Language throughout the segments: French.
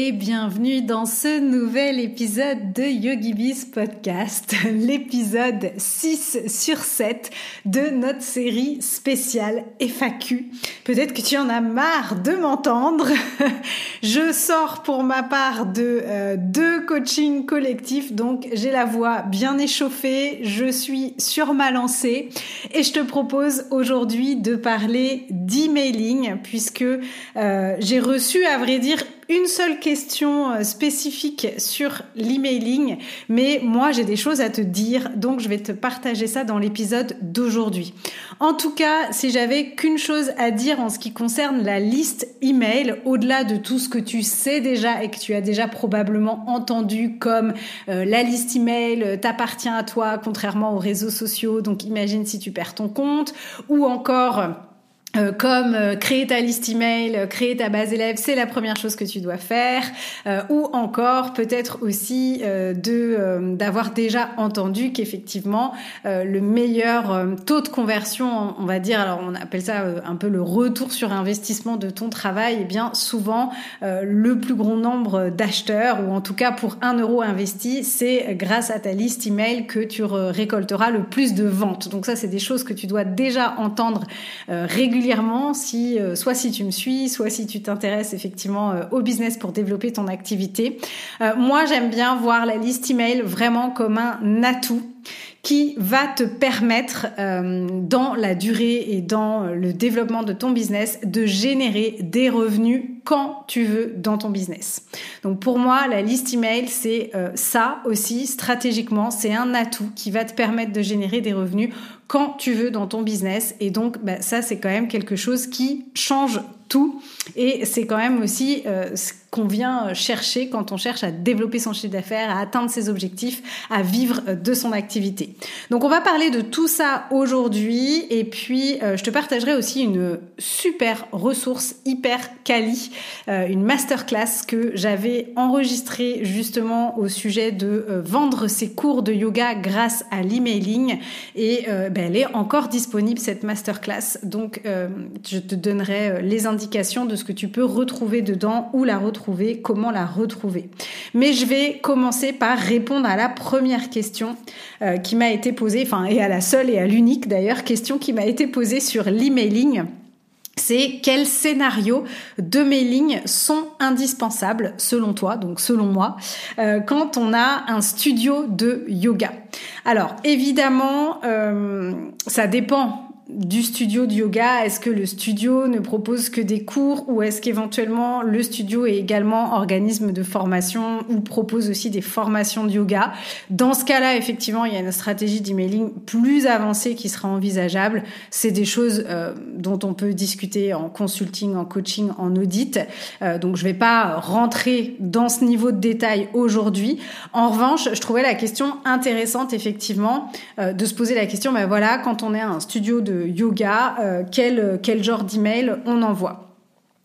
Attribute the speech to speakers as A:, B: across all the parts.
A: et bienvenue dans ce nouvel épisode de YogiBiz Podcast, l'épisode 6 sur 7 de notre série spéciale FAQ. Peut-être que tu en as marre de m'entendre. Je sors pour ma part de euh, deux coachings collectifs, donc j'ai la voix bien échauffée, je suis sur ma lancée et je te propose aujourd'hui de parler d'emailing puisque euh, j'ai reçu à vrai dire une seule question euh, spécifique sur l'emailing, mais moi j'ai des choses à te dire, donc je vais te partager ça dans l'épisode d'aujourd'hui. En tout cas, si j'avais qu'une chose à dire en ce qui concerne la liste email, au-delà de tout ce que tu sais déjà et que tu as déjà probablement entendu comme euh, la liste email euh, t'appartient à toi, contrairement aux réseaux sociaux, donc imagine si tu perds ton compte, ou encore euh, comme euh, créer ta liste email, euh, créer ta base élève, c'est la première chose que tu dois faire, ou encore peut-être aussi de d'avoir déjà entendu qu'effectivement le meilleur taux de conversion, on va dire, alors on appelle ça un peu le retour sur investissement de ton travail, et eh bien souvent le plus grand nombre d'acheteurs, ou en tout cas pour un euro investi, c'est grâce à ta liste email que tu récolteras le plus de ventes. Donc ça, c'est des choses que tu dois déjà entendre régulièrement si, euh, soit si tu me suis, soit si tu t'intéresses effectivement euh, au business pour développer ton activité. Euh, moi, j'aime bien voir la liste email vraiment comme un atout qui va te permettre dans la durée et dans le développement de ton business de générer des revenus quand tu veux dans ton business. Donc pour moi, la liste email, c'est ça aussi stratégiquement, c'est un atout qui va te permettre de générer des revenus quand tu veux dans ton business. Et donc, bah, ça, c'est quand même quelque chose qui change tout. Et c'est quand même aussi euh, ce qu'on vient chercher quand on cherche à développer son chiffre d'affaires, à atteindre ses objectifs, à vivre euh, de son activité. Donc on va parler de tout ça aujourd'hui et puis euh, je te partagerai aussi une super ressource hyper quali, une masterclass que j'avais enregistrée justement au sujet de vendre ses cours de yoga grâce à l'emailing et ben, elle est encore disponible cette masterclass. Donc je te donnerai les indications de ce que tu peux retrouver dedans, où la retrouver, comment la retrouver. Mais je vais commencer par répondre à la première question euh, qui m'a été posée, enfin et à la seule et à l'unique d'ailleurs question qui m'a été posée sur l'emailing c'est quels scénarios de mailing sont indispensables selon toi, donc selon moi, euh, quand on a un studio de yoga. Alors évidemment, euh, ça dépend du studio de yoga Est-ce que le studio ne propose que des cours ou est-ce qu'éventuellement le studio est également organisme de formation ou propose aussi des formations de yoga? Dans ce cas-là, effectivement, il y a une stratégie d'emailing plus avancée qui sera envisageable. C'est des choses euh, dont on peut discuter en consulting, en coaching, en audit. Euh, donc je vais pas rentrer dans ce niveau de détail aujourd'hui. En revanche, je trouvais la question intéressante effectivement euh, de se poser la question, ben voilà, quand on est un studio de yoga, euh, quel, quel genre d'email on envoie.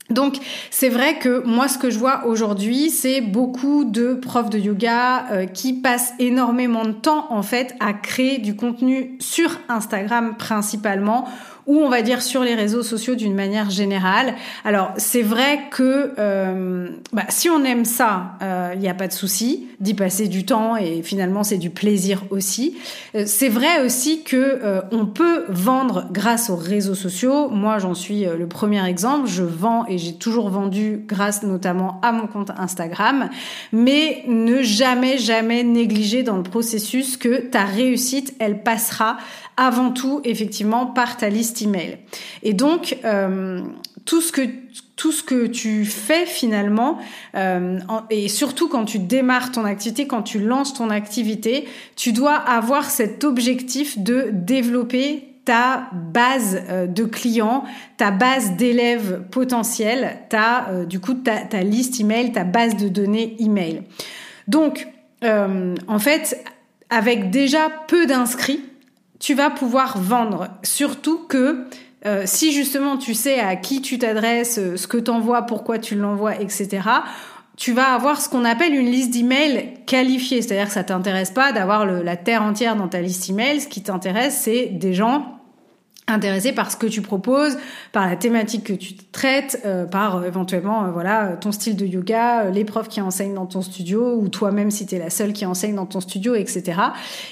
A: Donc c'est vrai que moi ce que je vois aujourd'hui c'est beaucoup de profs de yoga euh, qui passent énormément de temps en fait à créer du contenu sur Instagram principalement ou on va dire sur les réseaux sociaux d'une manière générale. Alors c'est vrai que euh, bah, si on aime ça, il euh, n'y a pas de souci d'y passer du temps et finalement c'est du plaisir aussi. Euh, c'est vrai aussi que on peut vendre grâce aux réseaux sociaux. Moi j'en suis le premier exemple. Je vends et j'ai toujours vendu grâce notamment à mon compte Instagram. Mais ne jamais jamais négliger dans le processus que ta réussite elle passera avant tout effectivement par ta liste email. Et donc euh, tout ce que tout ce que tu fais finalement, euh, et surtout quand tu démarres ton activité, quand tu lances ton activité, tu dois avoir cet objectif de développer ta base euh, de clients, ta base d'élèves potentiels, ta, euh, du coup, ta, ta, liste email, ta base de données email. Donc, en fait, avec déjà peu d'inscrits, tu vas pouvoir vendre. Surtout que si justement tu sais à qui tu t'adresses, ce que tu pourquoi tu l'envoies, etc., tu vas avoir ce qu'on appelle une liste d'emails qualifiée. C'est-à-dire que ça t'intéresse pas d'avoir la terre entière dans ta liste email. Ce qui t'intéresse, c'est des gens intéressé par ce que tu proposes, par la thématique que tu traites, euh, par euh, éventuellement euh, voilà ton style de yoga, les profs qui enseignent dans ton studio ou toi-même si tu es la seule qui enseigne dans ton studio, etc.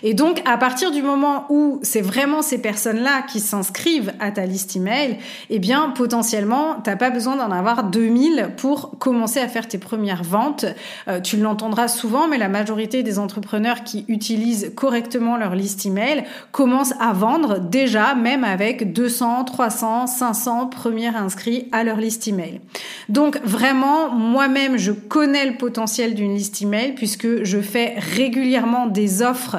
A: Et donc à partir du moment où c'est vraiment ces personnes-là qui s'inscrivent à ta liste email, eh bien potentiellement t'as pas besoin d'en avoir 2000 pour commencer à faire tes premières ventes. tu l'entendras souvent, mais la majorité des entrepreneurs qui utilisent correctement leur liste email commencent à vendre déjà même avec avec 200, 300, 500 premiers inscrits à leur liste email. Donc vraiment, moi-même, je connais le potentiel d'une liste email puisque je fais régulièrement des offres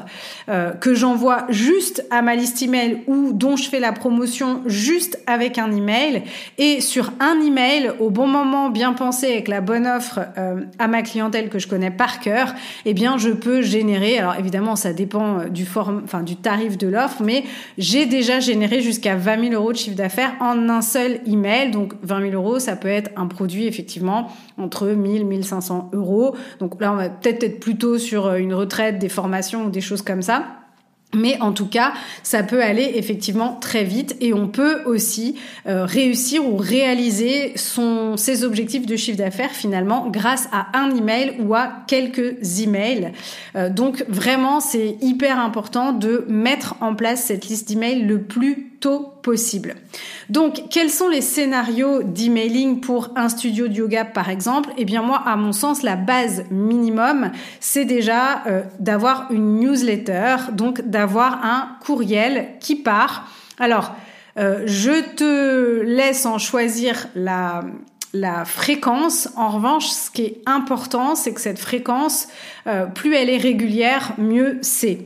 A: euh, que j'envoie juste à ma liste email ou dont je fais la promotion juste avec un email et sur un email au bon moment, bien pensé avec la bonne offre euh, à ma clientèle que je connais par cœur, eh bien je peux générer. Alors évidemment, ça dépend euh, du forme, enfin du tarif de l'offre, mais j'ai déjà généré jusqu'à 20 000 euros de chiffre d'affaires en un seul email. Donc 20 000 euros, ça peut être un produit effectivement entre 1000 1500 euros. Donc là, on va peut-être être plutôt sur euh, une retraite, des formations ou des choses comme ça. Mais en tout cas, ça peut aller effectivement très vite et on peut aussi euh, réussir ou réaliser son, ses objectifs de chiffre d'affaires finalement grâce à un email ou à quelques emails. Euh, donc vraiment, c'est hyper important de mettre en place cette liste d'emails le plus possible. Donc, quels sont les scénarios d'emailing pour un studio de yoga, par exemple? Eh bien, moi, à mon sens, la base minimum, c'est déjà euh, d'avoir une newsletter, donc d'avoir un courriel qui part. Alors, euh, je te laisse en choisir la, la fréquence. En revanche, ce qui est important, c'est que cette fréquence, euh, plus elle est régulière, mieux c'est.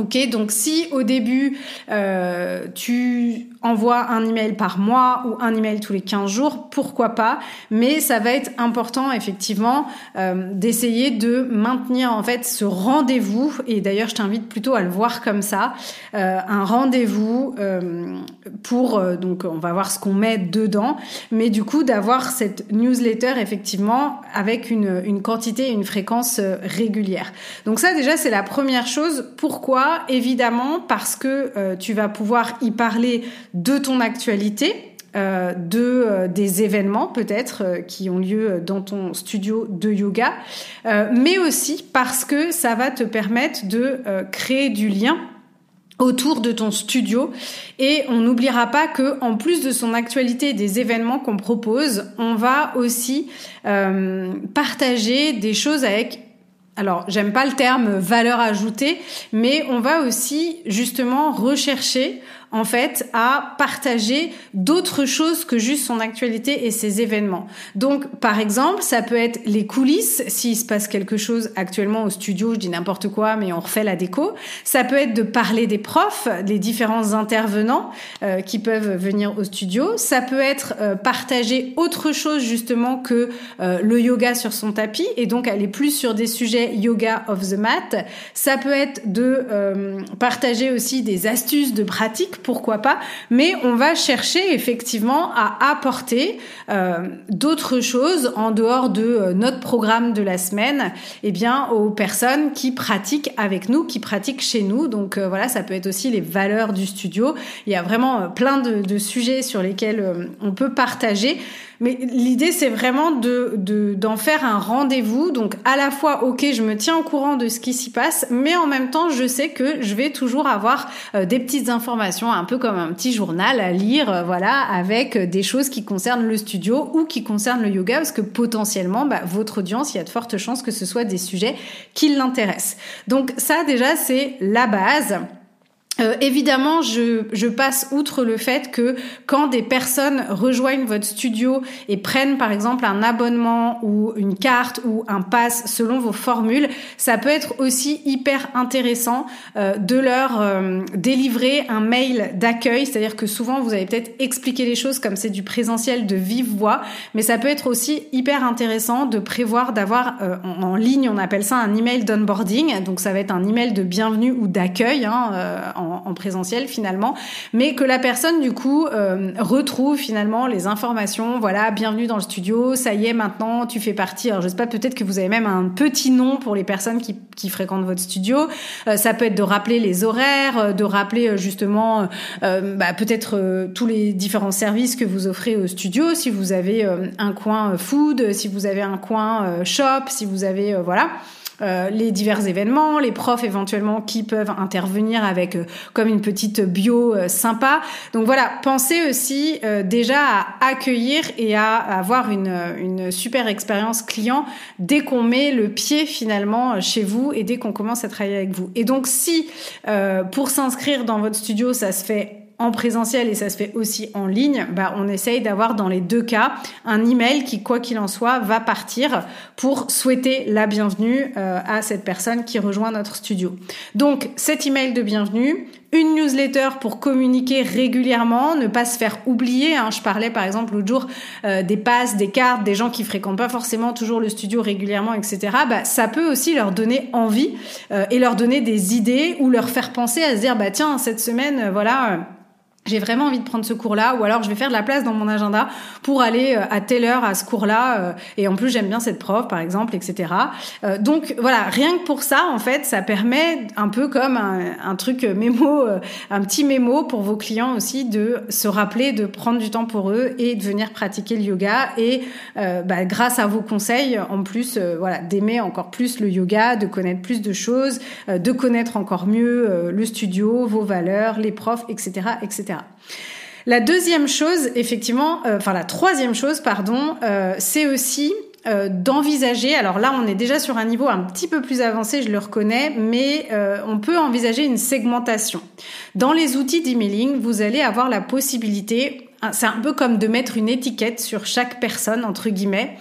A: Ok, donc si au début euh, tu envoie un email par mois ou un email tous les 15 jours, pourquoi pas Mais ça va être important effectivement euh, d'essayer de maintenir en fait ce rendez-vous. Et d'ailleurs, je t'invite plutôt à le voir comme ça, euh, un rendez-vous euh, pour donc on va voir ce qu'on met dedans, mais du coup d'avoir cette newsletter effectivement avec une, une quantité et une fréquence régulière. Donc ça déjà c'est la première chose. Pourquoi? Évidemment parce que tu vas pouvoir y parler de ton actualité, euh, de euh, des événements peut-être euh, qui ont lieu dans ton studio de yoga, mais aussi parce que ça va te permettre de créer du lien autour de ton studio. Et on n'oubliera pas que en plus de son actualité des événements qu'on propose, on va aussi partager des choses avec alors, j'aime pas le terme valeur ajoutée, mais on va aussi justement rechercher en fait à partager d'autres choses que juste son actualité et ses événements. Donc par exemple, ça peut être les coulisses s'il se passe quelque chose actuellement au studio, je dis n'importe quoi mais on refait la déco. Ça peut être de parler des profs, des différents intervenants euh, qui peuvent venir au studio. Ça peut être euh, partager autre chose justement que euh, le yoga sur son tapis et donc aller plus sur des sujets yoga of the mat. Ça peut être de partager aussi des astuces de pratique pourquoi pas, mais on va chercher effectivement à apporter euh, d'autres choses en dehors de euh, notre programme de la semaine, eh bien aux personnes qui pratiquent avec nous, qui pratiquent chez nous. Donc euh, voilà, ça peut être aussi les valeurs du studio. Il y a vraiment plein de, de sujets sur lesquels on peut partager. Mais l'idée, c'est vraiment de d'en faire un rendez-vous. Donc, à la fois, ok, je me tiens au courant de ce qui s'y passe, mais en même temps, je sais que je vais toujours avoir euh, des petites informations, un peu comme un petit journal à lire, euh, voilà, avec euh, des choses qui concernent le studio ou qui concernent le yoga, parce que potentiellement, bah, votre audience, il y a de fortes chances que ce soit des sujets qui l'intéressent. Donc, ça, déjà, c'est la base. Euh, évidemment, je, passe outre le fait que quand des personnes rejoignent votre studio et prennent par exemple un abonnement ou une carte ou un pass selon vos formules, ça peut être aussi hyper intéressant euh, de leur euh, délivrer un mail d'accueil, c'est-à-dire que souvent vous avez peut-être expliqué les choses comme c'est du présentiel de vive voix, mais ça peut être aussi hyper intéressant de prévoir d'avoir en, en, ligne, on appelle ça un email d'onboarding, donc ça va être un email de bienvenue ou d'accueil hein, en, présentiel finalement, mais que la personne du coup euh, retrouve finalement les informations. Voilà, bienvenue dans le studio, ça y est maintenant tu fais partie. Alors je sais pas, peut-être que vous avez même un petit nom pour les personnes qui, qui fréquentent votre studio. Euh, ça peut être de rappeler les horaires, euh, de rappeler justement bah, peut-être tous les différents services que vous offrez au studio. Si vous avez un coin food, si vous avez un coin shop, si vous avez voilà. Euh, les divers événements, les profs éventuellement qui peuvent intervenir avec euh, comme une petite bio euh, sympa. Donc voilà, pensez aussi déjà à accueillir et à, avoir une, une super expérience client dès qu'on met le pied finalement chez vous et dès qu'on commence à travailler avec vous. Et donc si pour s'inscrire dans votre studio, ça se fait en présentiel et ça se fait aussi en ligne, bah, on essaye d'avoir dans les deux cas un email qui, quoi qu'il en soit, va partir pour souhaiter la bienvenue euh, à cette personne qui rejoint notre studio. Donc cet email de bienvenue, une newsletter pour communiquer régulièrement, ne pas se faire oublier. Hein. Je parlais par exemple l'autre jour euh, des passes, des cartes, des gens qui fréquentent pas forcément toujours le studio régulièrement, etc. Bah, ça peut aussi leur donner envie euh, et leur donner des idées ou leur faire penser à se dire bah tiens cette semaine voilà j'ai vraiment envie de prendre ce cours-là, ou alors je vais faire de la place dans mon agenda pour aller euh, à telle heure à ce cours-là, euh, et en plus j'aime bien cette prof, par exemple, etc. Euh, donc voilà, rien que pour ça, en fait, ça permet un peu comme un, truc mémo, un petit mémo pour vos clients aussi de se rappeler de prendre du temps pour eux et de venir pratiquer le yoga, et bah, grâce à vos conseils, en plus, voilà, d'aimer encore plus le yoga, de connaître plus de choses, de connaître encore mieux le studio, vos valeurs, les profs, etc., etc. La deuxième chose, effectivement, euh, enfin la troisième chose, pardon, euh, c'est aussi euh, d'envisager, alors là on est déjà sur un niveau un petit peu plus avancé, je le reconnais, mais on peut envisager une segmentation. Dans les outils d'emailing, vous allez avoir la possibilité, c'est un peu comme de mettre une étiquette sur chaque personne, entre guillemets,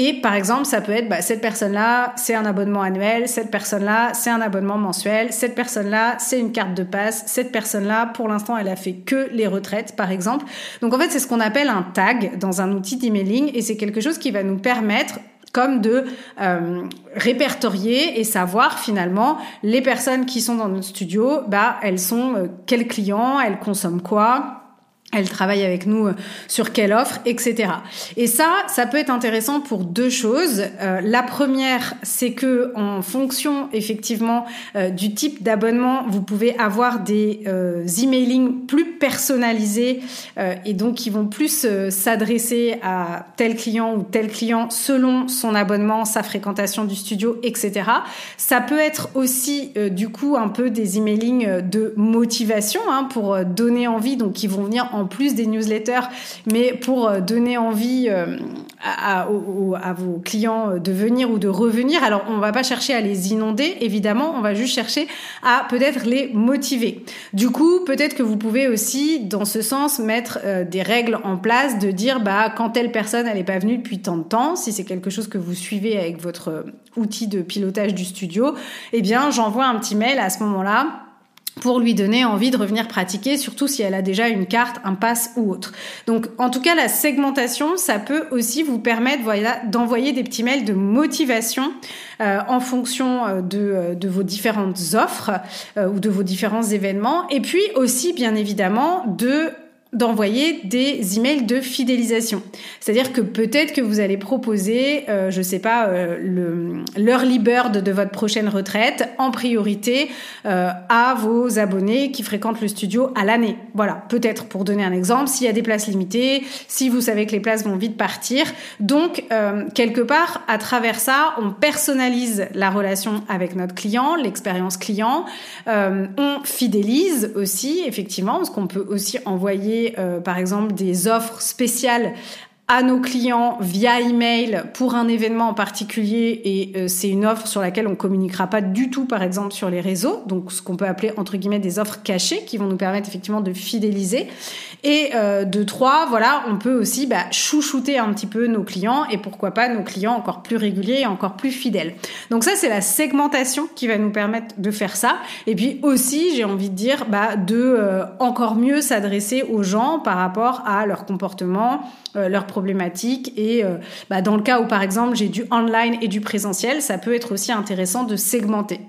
A: et par exemple, ça peut être bah, cette personne-là, c'est un abonnement annuel, cette personne-là, c'est un abonnement mensuel, cette personne-là, c'est une carte de passe, cette personne-là, pour l'instant, elle a fait que les retraites, par exemple. Donc en fait, c'est ce qu'on appelle un tag dans un outil d'emailing et c'est quelque chose qui va nous permettre comme de euh, répertorier et savoir finalement les personnes qui sont dans notre studio, bah elles sont euh, quels clients, elles consomment quoi, elle travaille avec nous euh, sur quelle offre, etc. Et ça, ça peut être intéressant pour deux choses. Euh, la première, c'est que en fonction effectivement euh, du type d'abonnement, vous pouvez avoir des emailing plus personnalisés et donc qui vont plus s'adresser à tel client ou tel client selon son abonnement, sa fréquentation du studio, etc. Ça peut être aussi du coup un peu des emailing de motivation hein, pour donner envie, donc qui vont venir en plus des newsletters, mais pour euh, donner envie euh, à, vos clients euh, de venir ou de revenir. Alors, on va pas chercher à les inonder, évidemment, on va juste chercher à peut-être les motiver. Du coup, peut-être que vous pouvez aussi, dans ce sens, mettre des règles en place de dire, bah, quand telle personne, n'est pas venue depuis tant de temps, si c'est quelque chose que vous suivez avec votre outil de pilotage du studio, eh bien, j'envoie un petit mail à ce moment-là pour lui donner envie de revenir pratiquer, surtout si elle a déjà une carte, un pass ou autre. Donc, en tout cas, la segmentation, ça peut aussi vous permettre d'envoyer des petits mails de motivation euh, en fonction euh, de, euh, de, vos différentes offres ou de vos différents événements, et puis aussi, bien évidemment, de d'envoyer des emails de fidélisation. C'est-à-dire que peut-être que vous allez proposer, euh, je sais pas, euh, le l'early bird de votre prochaine retraite en priorité euh, à vos abonnés qui fréquentent le studio à l'année. Voilà, peut-être pour donner un exemple, s'il y a des places limitées, si vous savez que les places vont vite partir. Donc euh, quelque part, à travers ça, on personnalise la relation avec notre client, l'expérience client. On fidélise aussi, effectivement, parce qu'on peut aussi envoyer euh, par exemple des offres spéciales à nos clients via email pour un événement en particulier et euh, c'est une offre sur laquelle on communiquera pas du tout par exemple sur les réseaux. Donc ce qu'on peut appeler entre guillemets des offres cachées qui vont nous permettre effectivement de fidéliser. Et euh, de trois voilà on peut aussi bah, chouchouter un petit peu nos clients et pourquoi pas nos clients encore plus réguliers et encore plus fidèles. Donc ça c'est la segmentation qui va nous permettre de faire ça. Et puis aussi j'ai envie de dire bah, de euh, encore mieux s'adresser aux gens par rapport à leur comportement leur Et euh, bah, dans le cas où, par exemple, j'ai du online et du présentiel, ça peut être aussi intéressant de segmenter.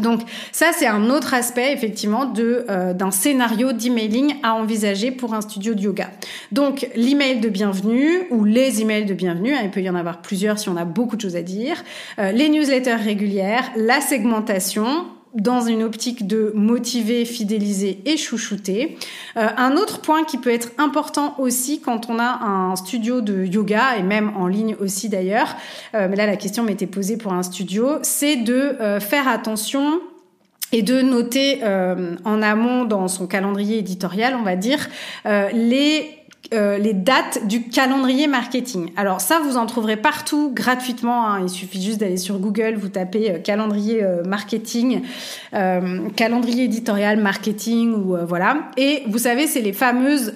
A: Donc ça, c'est un autre aspect effectivement de euh, d'un scénario d'emailing à envisager pour un studio de yoga. Donc l'email de bienvenue ou les emails de bienvenue, hein, il peut y en avoir plusieurs si on a beaucoup de choses à dire, euh, les newsletters régulières, la segmentation, dans une optique de motiver, fidéliser et chouchouter. Euh, un autre point qui peut être important aussi quand on a un studio de yoga et même en ligne aussi d'ailleurs, euh, mais là la question m'était posée pour un studio, c'est de euh, faire attention et de noter en amont dans son calendrier éditorial, on va dire, les euh, les dates du calendrier marketing. Alors ça, vous en trouverez partout gratuitement. Hein. Il suffit juste d'aller sur Google, vous tapez euh, calendrier euh, marketing, calendrier éditorial marketing ou voilà. Et vous savez, c'est les fameuses,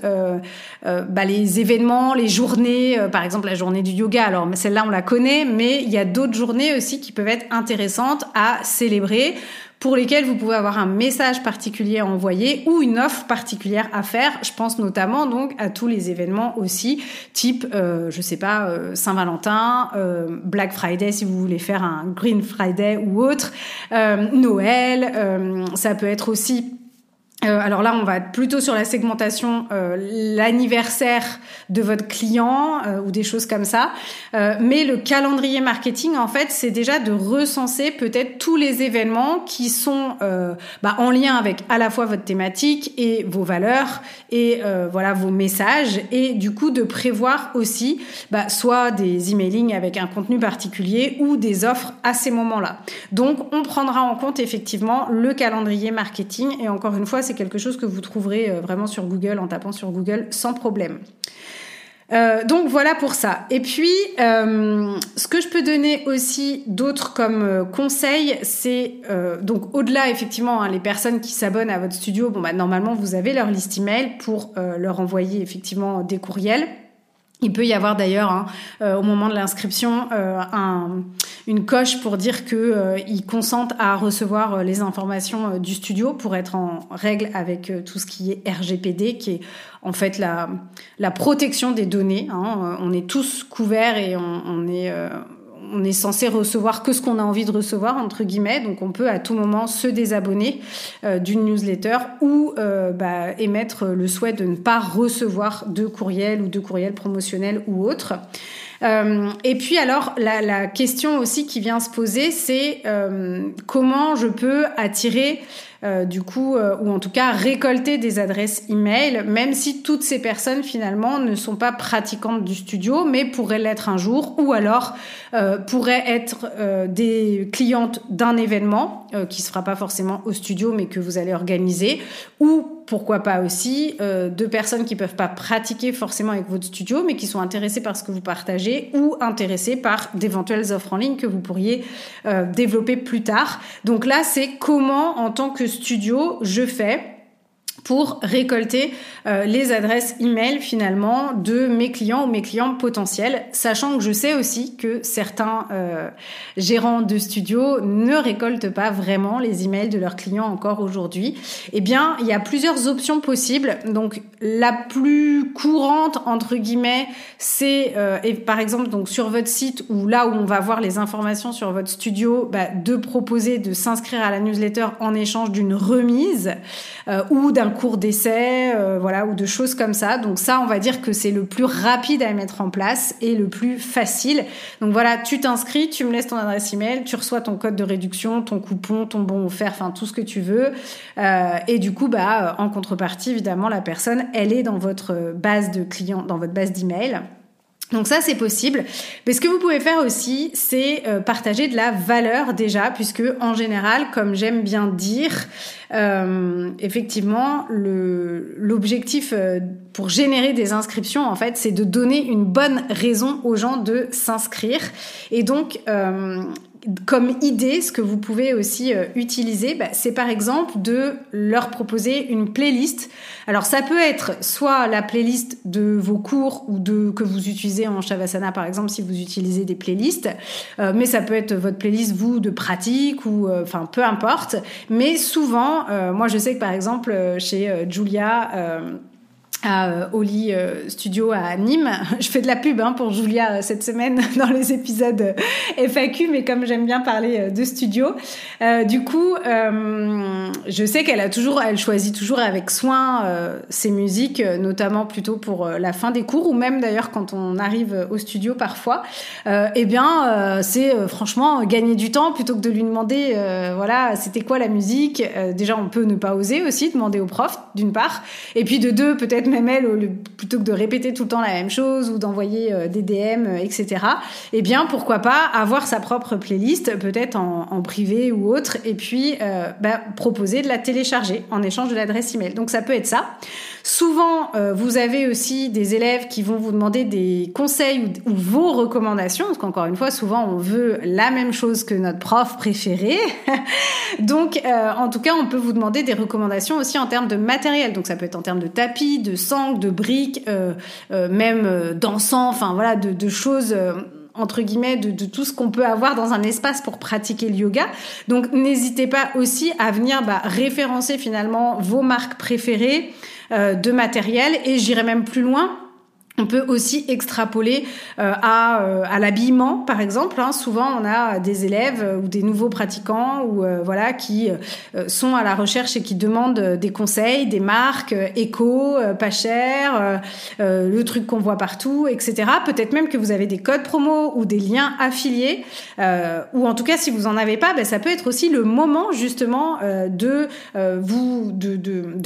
A: bah, les événements, les journées. par exemple, la journée du yoga. Alors celle-là, on la connaît, mais il y a d'autres journées aussi qui peuvent être intéressantes à célébrer pour lesquels vous pouvez avoir un message particulier à envoyer ou une offre particulière à faire. Je pense notamment donc à tous les événements aussi, type, euh, je sais pas, euh, Saint-Valentin, euh, Black Friday si vous voulez faire un Green Friday ou autre, euh, Noël. ça peut être aussi euh, alors là, on va être plutôt sur la segmentation, euh, l'anniversaire de votre client euh, ou des choses comme ça. mais le calendrier marketing, en fait, c'est déjà de recenser peut-être tous les événements qui sont bah, en lien avec à la fois votre thématique et vos valeurs et voilà vos messages et du coup de prévoir aussi bah, soit des emailing avec un contenu particulier ou des offres à ces moments-là. Donc, on prendra en compte effectivement le calendrier marketing et encore une fois, quelque chose que vous trouverez euh, vraiment sur Google en tapant sur Google sans problème. Euh, donc voilà pour ça. Et puis, euh, ce que je peux donner aussi d'autres comme conseils, c'est donc au-delà effectivement hein, les personnes qui s'abonnent à votre studio. Bon bah normalement vous avez leur liste email pour leur envoyer effectivement des courriels. Il peut y avoir d'ailleurs hein, euh, au moment de l'inscription euh, un, une coche pour dire que euh, consentent à recevoir les informations du studio pour être en règle avec tout ce qui est RGPD, qui est en fait la, la protection des données. Hein. On est tous couverts et on, on est on est censé recevoir que ce qu'on a envie de recevoir entre guillemets, donc on peut à tout moment se désabonner euh, d'une newsletter ou euh, bah, émettre le souhait de ne pas recevoir de courriel ou de courriel promotionnel ou autre. Euh, et puis alors la, la, question aussi qui vient se poser, c'est comment je peux attirer euh, du coup, euh, ou en tout cas récolter des adresses email, même si toutes ces personnes finalement ne sont pas pratiquantes du studio, mais pourraient l'être un jour, ou alors euh, pourraient être des clientes d'un événement qui se fera pas forcément au studio, mais que vous allez organiser, ou pourquoi pas aussi euh, de personnes qui peuvent pas pratiquer forcément avec votre studio, mais qui sont intéressées par ce que vous partagez ou intéressées par d'éventuelles offres en ligne que vous pourriez euh, développer plus tard. Donc là, c'est comment en tant que studio je fais pour récolter euh, les adresses email finalement de mes clients ou mes clients potentiels, sachant que je sais aussi que certains euh, gérants de studios ne récoltent pas vraiment les emails de leurs clients encore aujourd'hui. Eh bien, il y a plusieurs options possibles. Donc, la plus courante entre guillemets, c'est euh, par exemple donc sur votre site ou là où on va voir les informations sur votre studio, bah, de proposer de s'inscrire à la newsletter en échange d'une remise ou d'un cours d'essai, euh, voilà, ou de choses comme ça. Donc ça, on va dire que c'est le plus rapide à mettre en place et le plus facile. Donc voilà, tu t'inscris, tu me laisses ton adresse email, tu reçois ton code de réduction, ton coupon, ton bon offert, enfin tout ce que tu veux. Euh, et du coup, bah, en contrepartie, évidemment, la personne, elle est dans votre base de clients, dans votre base d'email. Donc ça, c'est possible. Mais ce que vous pouvez faire aussi, c'est euh, partager de la valeur déjà, puisque en général, comme j'aime bien dire, euh, effectivement, l'objectif euh, pour générer des inscriptions, en fait, c'est de donner une bonne raison aux gens de s'inscrire. Et donc, comme idée, ce que vous pouvez aussi euh, utiliser, bah, c'est par exemple de leur proposer une playlist. Alors ça peut être soit la playlist de vos cours ou de que vous utilisez en Shavasana par exemple si vous utilisez des playlists, euh, mais ça peut être votre playlist vous de pratique ou euh, enfin peu importe. Mais souvent, moi je sais que par exemple chez Julia à euh, Oli euh, Studio à Nîmes. Je fais de la pub hein, pour Julia euh, cette semaine dans les épisodes FAQ, mais comme j'aime bien parler de studio, du coup, je sais qu'elle a toujours, elle choisit toujours avec soin ses musiques, notamment plutôt pour la fin des cours ou même d'ailleurs quand on arrive au studio parfois. eh bien, c'est franchement gagner du temps plutôt que de lui demander, voilà, c'était quoi la musique. déjà, on peut ne pas oser aussi demander au prof, d'une part, et puis de deux, peut-être elle, plutôt que de répéter tout le temps la même chose ou d'envoyer euh, des DM, etc. Eh bien, pourquoi pas avoir sa propre playlist, peut-être en, privé ou autre, et puis euh, bah, proposer de la télécharger en échange de l'adresse email. Donc ça peut être ça. Souvent, euh, vous avez aussi des élèves qui vont vous demander des conseils ou, vos recommandations, parce qu'encore une fois, souvent on veut la même chose que notre prof préféré. Donc, euh, en tout cas, on peut vous demander des recommandations aussi en termes de matériel. Donc, ça peut être en termes de tapis, de sangles, de briques, euh, même d'encens, enfin voilà, de, choses entre guillemets de, de tout ce qu'on peut avoir dans un espace pour pratiquer le yoga. Donc n'hésitez pas aussi à venir bah, référencer finalement vos marques préférées euh, de matériel et j'irai même plus loin on peut aussi extrapoler euh, à, euh, à l'habillement, par exemple. Hein. Souvent, on a des élèves euh, ou des nouveaux pratiquants qui sont à la recherche et qui demandent des conseils, des marques éco, pas cher, le truc qu'on voit partout, etc. Peut-être même que vous avez des codes promo ou des liens affiliés, ou en tout cas, si vous en avez pas, ben, ça peut être aussi le moment justement de vous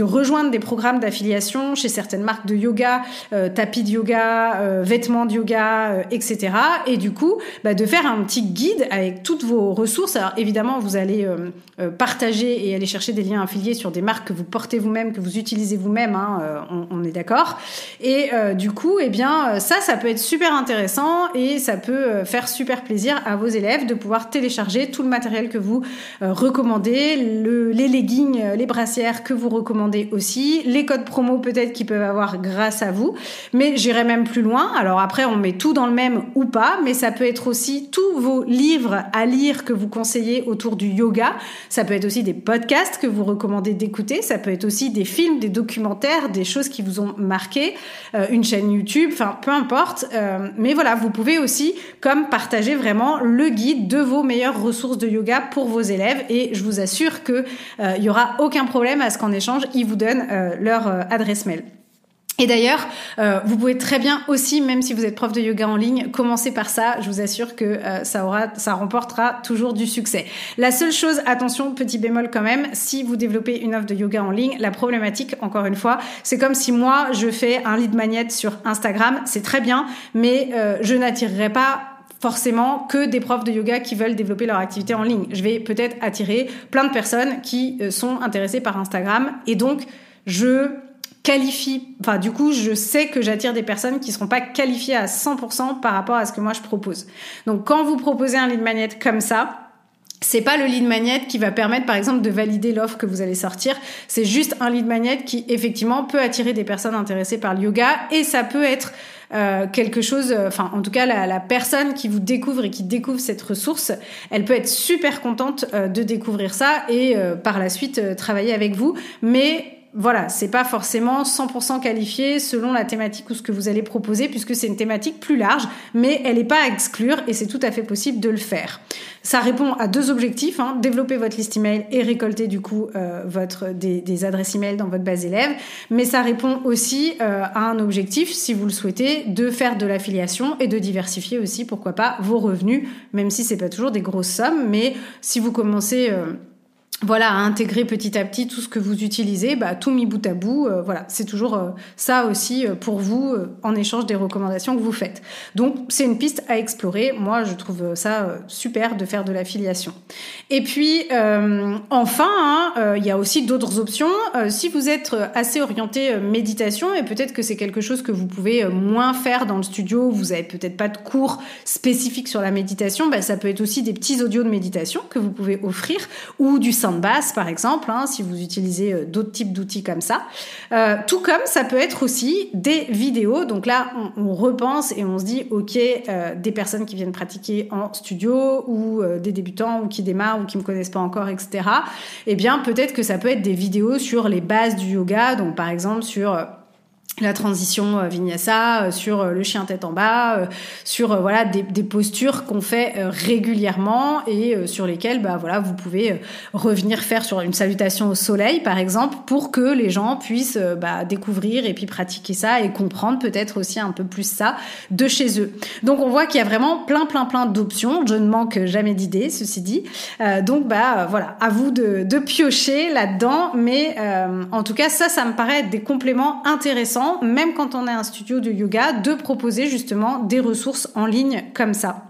A: rejoindre des programmes d'affiliation chez certaines marques de yoga, tapis de yoga, euh, vêtements de yoga, euh, etc. Et du coup, bah, de faire un petit guide avec toutes vos ressources. Alors évidemment, vous allez euh, partager et aller chercher des liens affiliés sur des marques que vous portez vous-même, que vous utilisez vous-même. Hein, on, est d'accord. Et du coup, eh bien, ça, ça peut être super intéressant et ça peut faire super plaisir à vos élèves de pouvoir télécharger tout le matériel que vous recommandez, le, les leggings, les brassières que vous recommandez aussi, les codes promo peut-être qu'ils peuvent avoir grâce à vous. Mais j'irai même plus loin. Alors après, on met tout dans le même ou pas, mais ça peut être aussi tous vos livres à lire que vous conseillez autour du yoga. Ça peut être aussi des podcasts que vous recommandez d'écouter. Ça peut être aussi des films, des documentaires, des choses qui vous ont marqué, euh, une chaîne YouTube, enfin peu importe. Euh, mais voilà, vous pouvez aussi comme partager vraiment le guide de vos meilleures ressources de yoga pour vos élèves. Et je vous assure que euh, il y aura aucun problème à ce qu'en échange ils vous donnent leur adresse mail. Et d'ailleurs, euh, vous pouvez très bien aussi, même si vous êtes prof de yoga en ligne, commencer par ça. Je vous assure que euh, ça aura, ça remportera toujours du succès. La seule chose, attention, petit bémol quand même, si vous développez une offre de yoga en ligne, la problématique, encore une fois, c'est comme si moi je fais un lead magnet sur Instagram, c'est très bien, mais euh, je n'attirerai pas forcément que des profs de yoga qui veulent développer leur activité en ligne. Je vais peut-être attirer plein de personnes qui sont intéressées par Instagram et donc je qualifie, enfin du coup je sais que j'attire des personnes qui seront pas qualifiées à 100% par rapport à ce que moi je propose. Donc quand vous proposez un lead magnet comme ça, c'est pas le lead magnet qui va permettre par exemple de valider l'offre que vous allez sortir, c'est juste un lead magnet qui effectivement peut attirer des personnes intéressées par le yoga et ça peut être euh, quelque chose, euh, enfin en tout cas la, la, personne qui vous découvre et qui découvre cette ressource, elle peut être super contente euh, de découvrir ça et par la suite travailler avec vous, mais voilà, c'est pas forcément 100% qualifié selon la thématique ou ce que vous allez proposer, puisque c'est une thématique plus large, mais elle n'est pas à exclure et c'est tout à fait possible de le faire. Ça répond à deux objectifs hein, développer votre liste email et récolter du coup euh, votre des, des, adresses email dans votre base élève, mais ça répond aussi euh, à un objectif, si vous le souhaitez, de faire de l'affiliation et de diversifier aussi, pourquoi pas, vos revenus, même si c'est pas toujours des grosses sommes, mais si vous commencez euh, voilà, à intégrer petit à petit tout ce que vous utilisez, bah, tout mis bout à bout. Euh, voilà, c'est toujours euh, ça aussi euh, pour vous en échange des recommandations que vous faites. Donc, c'est une piste à explorer. Moi, je trouve ça super de faire de l'affiliation. Et puis, enfin, hein, il y a aussi d'autres options. si vous êtes assez orienté méditation, et peut-être que c'est quelque chose que vous pouvez moins faire dans le studio, vous avez peut-être pas de cours spécifiques sur la méditation, bah, ça peut être aussi des petits audios de méditation que vous pouvez offrir ou du basse par exemple, hein, si vous utilisez euh, d'autres types d'outils comme ça. Euh, tout comme ça peut être aussi des vidéos. Donc là, on, repense et on se dit, ok, euh, des personnes qui viennent pratiquer en studio ou des débutants ou qui démarrent ou qui me connaissent pas encore, etc. Eh bien, peut-être que ça peut être des vidéos sur les bases du yoga. Donc par exemple sur la transition euh, vinyasa, euh, sur euh, le chien tête en bas, sur voilà des, des postures qu'on fait régulièrement et sur lesquelles bah voilà vous pouvez revenir faire sur une salutation au soleil par exemple pour que les gens puissent bah, découvrir et puis pratiquer ça et comprendre peut-être aussi un peu plus ça de chez eux. Donc on voit qu'il y a vraiment plein plein plein d'options. Je ne manque jamais d'idées, ceci dit. donc bah voilà, à vous de, de piocher là-dedans, mais en tout cas ça ça me paraît être des compléments intéressants même quand on est un studio de yoga, de proposer justement des ressources en ligne comme ça.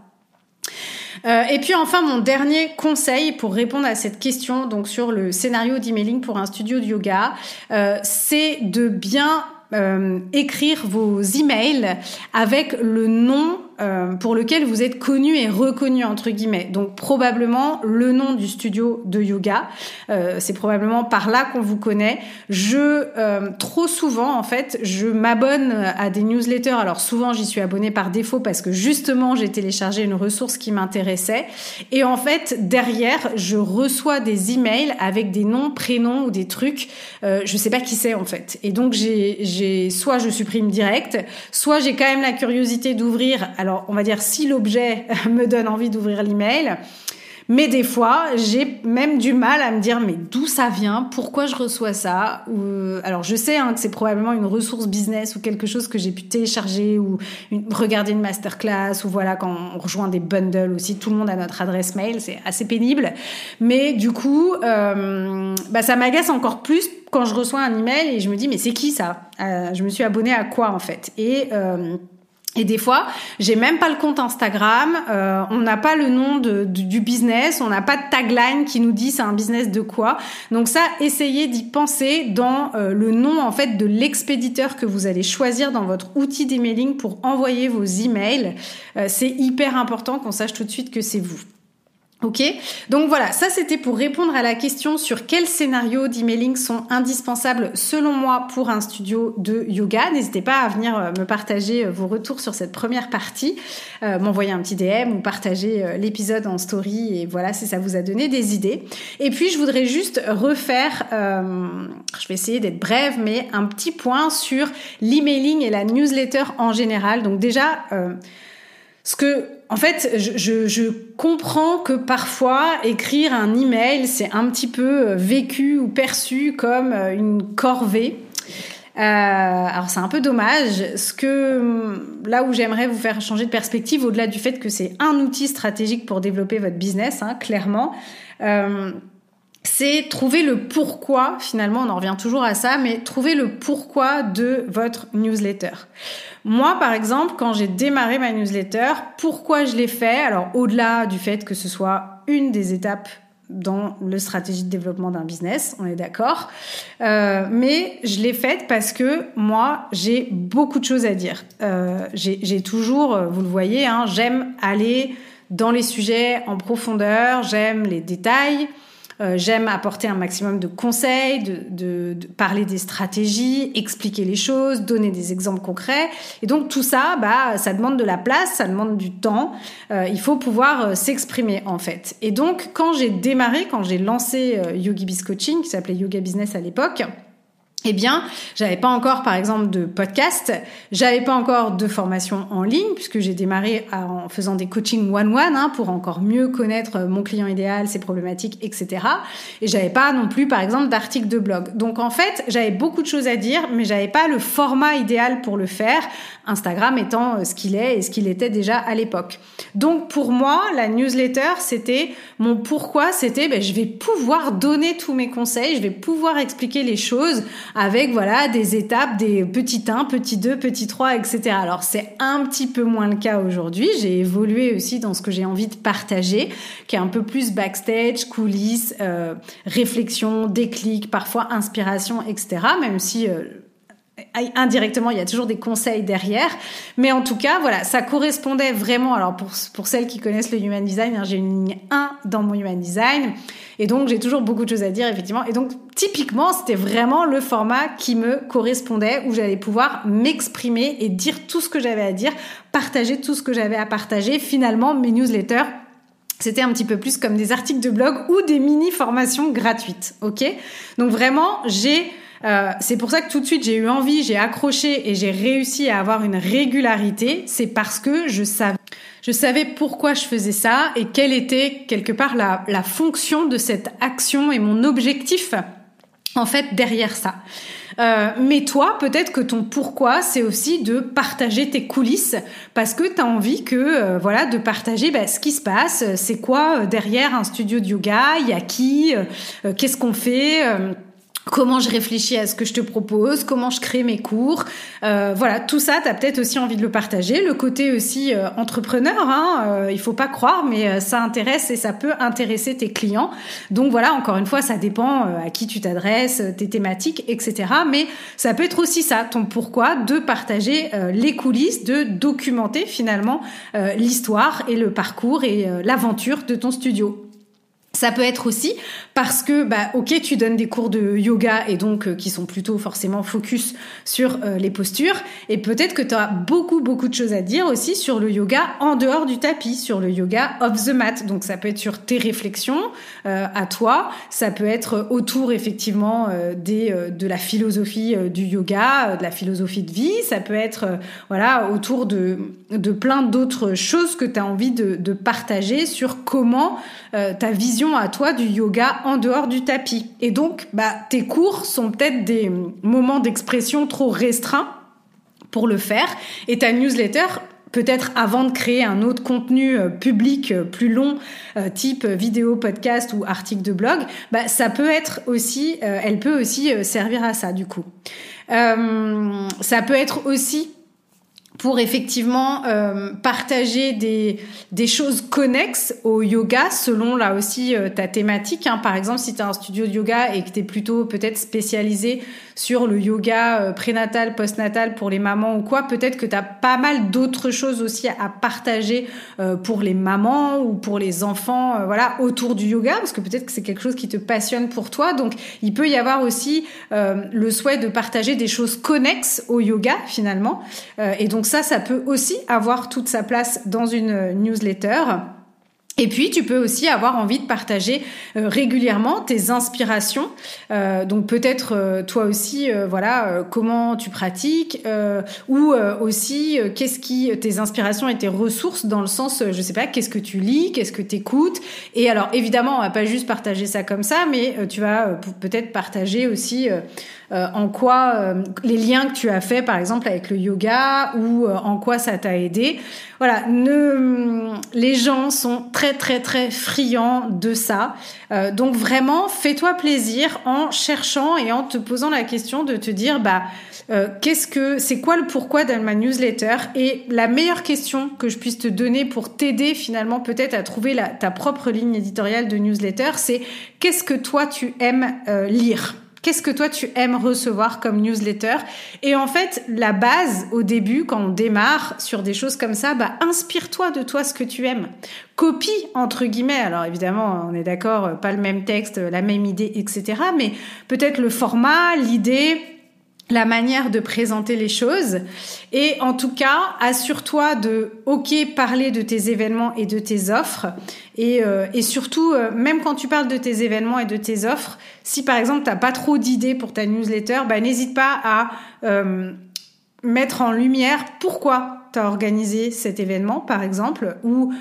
A: Euh, et puis enfin, mon dernier conseil pour répondre à cette question, donc sur le scénario d'emailing pour un studio de yoga, euh, c'est de bien euh, écrire vos emails avec le nom euh, pour lequel vous êtes connu et reconnu entre guillemets. Donc probablement le nom du studio de yoga. Euh, c'est probablement par là qu'on vous connaît. Je euh, trop souvent en fait, je m'abonne à des newsletters. Alors souvent j'y suis abonnée par défaut parce que justement j'ai téléchargé une ressource qui m'intéressait. Et en fait derrière je reçois des emails avec des noms, prénoms ou des trucs. Je sais pas qui c'est en fait. Et donc j'ai soit je supprime direct, soit j'ai quand même la curiosité d'ouvrir alors, on va dire si l'objet me donne envie d'ouvrir l'email, mais des fois, j'ai même du mal à me dire mais d'où ça vient, pourquoi je reçois ça? Ou, alors je sais hein, que c'est probablement une ressource business ou quelque chose que j'ai pu télécharger ou regarder une masterclass ou voilà quand on rejoint des bundles aussi, tout le monde a notre adresse mail, c'est assez pénible. Mais du coup, euh, bah, ça m'agace encore plus quand je reçois un email et je me dis mais c'est qui ça? Euh, Je me suis abonnée à quoi en fait? Euh, et des fois, j'ai même pas le compte Instagram, euh, on n'a pas le nom du business, on n'a pas de tagline qui nous dit c'est un business de quoi. Donc ça, essayez d'y penser dans euh, le nom en fait de l'expéditeur que vous allez choisir dans votre outil d'emailing pour envoyer vos emails. Euh, c'est hyper important qu'on sache tout de suite que c'est vous. Ok, donc voilà, ça c'était pour répondre à la question sur quels scénarios d'emailing sont indispensables selon moi pour un studio de yoga. N'hésitez pas à venir euh, me partager euh, vos retours sur cette première partie, euh, m'envoyer un petit DM ou partager l'épisode en story et voilà si ça vous a donné des idées. Et puis je voudrais juste refaire, je vais essayer d'être brève, mais un petit point sur l'emailing et la newsletter en général. Donc déjà, ce que en fait, je, je, comprends que parfois écrire un email, c'est un petit peu euh, vécu ou perçu comme euh, une corvée. Euh, alors c'est un peu dommage. Ce que hum, là où j'aimerais vous faire changer de perspective, au-delà du fait que c'est un outil stratégique pour développer votre business, hein, clairement. Euh, c'est trouver le pourquoi, finalement, on en revient toujours à ça, mais trouver le pourquoi de votre newsletter. Moi, par exemple, quand j'ai démarré ma newsletter, pourquoi je l'ai fait? Alors, au-delà du fait que ce soit une des étapes dans le stratégie de développement d'un business, on est d'accord. Euh, mais je l'ai faite parce que moi, j'ai beaucoup de choses à dire. Euh, j'ai toujours, vous le voyez, hein, j'aime aller dans les sujets en profondeur, j'aime les détails. Euh, j'aime apporter un maximum de conseils, de, de, parler des stratégies, expliquer les choses, donner des exemples concrets. Et donc tout ça, bah, ça demande de la place, ça demande du temps. Euh, il faut pouvoir euh, s'exprimer en fait. Et donc quand j'ai démarré, quand j'ai lancé Yogi Biz Coaching, qui s'appelait Yoga Business à l'époque, eh bien, j'avais pas encore, par exemple, de podcast, j'avais pas encore de formation en ligne, puisque j'ai démarré en faisant des coachings one-one hein, pour encore mieux connaître mon client idéal, ses problématiques, etc. Et j'avais pas non plus, par exemple, d'articles de blog. Donc, en fait, j'avais beaucoup de choses à dire, mais j'avais pas le format idéal pour le faire, Instagram étant euh, ce qu'il est et ce qu'il était déjà à l'époque. Donc, pour moi, la newsletter, c'était mon pourquoi, c'était, ben, je vais pouvoir donner tous mes conseils, je vais pouvoir expliquer les choses avec voilà des étapes, des petits 1, petit 2, petit 3, etc. Alors c'est un petit peu moins le cas aujourd'hui. J'ai évolué aussi dans ce que j'ai envie de partager, qui est un peu plus backstage, coulisses, euh, réflexion, déclic, parfois inspiration, etc. Même si euh, indirectement, il y a toujours des conseils derrière. Mais en tout cas, voilà, ça correspondait vraiment. Alors, pour, pour celles qui connaissent le Human Design, hein, j'ai une ligne 1 dans mon Human Design. Et donc, j'ai toujours beaucoup de choses à dire, effectivement. Et donc, typiquement, c'était vraiment le format qui me correspondait, où j'allais pouvoir m'exprimer et dire tout ce que j'avais à dire, partager tout ce que j'avais à partager. Finalement, mes newsletters, c'était un petit peu plus comme des articles de blog ou des mini formations gratuites. Ok? Donc vraiment, j'ai euh, c'est pour ça que tout de suite j'ai eu envie, j'ai accroché et j'ai réussi à avoir une régularité. C'est parce que je savais, je savais pourquoi je faisais ça et quelle était quelque part la, la fonction de cette action et mon objectif en fait derrière ça. Euh, mais toi, peut-être que ton pourquoi, c'est aussi de partager tes coulisses parce que tu as envie que, euh, voilà, de partager bah, ce qui se passe, c'est quoi derrière un studio de yoga, il y a qui, qu'est-ce qu'on fait comment je réfléchis à ce que je te propose, comment je crée mes cours. Euh, voilà, tout ça, tu as peut-être aussi envie de le partager. Le côté aussi euh, entrepreneur, hein, euh, il faut pas croire, mais euh, ça intéresse et ça peut intéresser tes clients. Donc voilà, encore une fois, ça dépend à qui tu t'adresses, tes thématiques, etc. Mais ça peut être aussi ça, ton pourquoi, de partager les coulisses, de documenter finalement l'histoire et le parcours et l'aventure de ton studio. Ça peut être aussi parce que, bah, ok, tu donnes des cours de yoga et donc euh, qui sont plutôt forcément focus sur euh, les postures. Et peut-être que tu as beaucoup, beaucoup de choses à dire aussi sur le yoga en dehors du tapis, sur le yoga off the mat. Donc ça peut être sur tes réflexions euh, à toi, ça peut être autour effectivement des, de la philosophie du yoga, de la philosophie de vie. Ça peut être voilà autour de, de plein d'autres choses que tu as envie de, de partager sur comment ta vision à toi du yoga en dehors du tapis. Et donc, bah, tes cours sont peut-être des moments d'expression trop restreints pour le faire. Et ta newsletter, peut-être avant de créer un autre contenu euh, public euh, plus long, euh, type vidéo, podcast ou article de blog, bah, ça peut être aussi, elle peut aussi servir à ça du coup. ça peut être aussi pour effectivement euh, partager des, des choses connexes au yoga selon là aussi euh, ta thématique. Hein. Par exemple, si tu as un studio de yoga et que tu es plutôt peut-être spécialisé sur le yoga euh, prénatal, postnatal pour les mamans ou quoi, peut-être que tu as pas mal d'autres choses aussi à partager euh, pour les mamans ou pour les enfants voilà autour du yoga parce que peut-être que c'est quelque chose qui te passionne pour toi. Donc, il peut y avoir aussi le souhait de partager des choses connexes au yoga finalement. et donc ça, ça peut aussi avoir toute sa place dans une newsletter. Et puis, tu peux aussi avoir envie de partager euh, régulièrement tes inspirations. Euh, donc, peut-être euh, toi aussi, voilà, comment tu pratiques, ou aussi qu'est-ce qui tes inspirations et tes ressources dans le sens, je sais pas, qu'est-ce que tu lis, qu'est-ce que tu écoutes. Et alors, évidemment, on va pas juste partager ça comme ça, mais tu vas peut-être partager aussi en quoi les liens que tu as fait par exemple avec le yoga ou en quoi ça t'a aidé. Voilà, les gens sont très très très friands de ça. donc vraiment, fais-toi plaisir en cherchant et en te posant la question de te dire bah qu'est-ce que c'est quoi le pourquoi de ma newsletter? Et la meilleure question que je puisse te donner pour t'aider finalement peut-être à trouver ta propre ligne éditoriale de newsletter, c'est qu'est-ce que toi tu aimes lire? Qu'est-ce que toi tu aimes recevoir comme newsletter? Et en fait, la base au début, quand on démarre sur des choses comme ça, bah inspire-toi de toi ce que tu aimes. Copie entre guillemets. Alors évidemment, on est d'accord, pas le même texte, la même idée, etc. Mais peut-être le format, l'idée, la manière de présenter les choses. Et en tout cas, assure-toi de, ok, parler de tes événements et de tes offres. Et, euh, et surtout, euh, même quand tu parles de tes événements et de tes offres, si par exemple, tu n'as pas trop d'idées pour ta newsletter, bah, n'hésite pas à euh, mettre en lumière pourquoi tu as organisé cet événement, par exemple, ou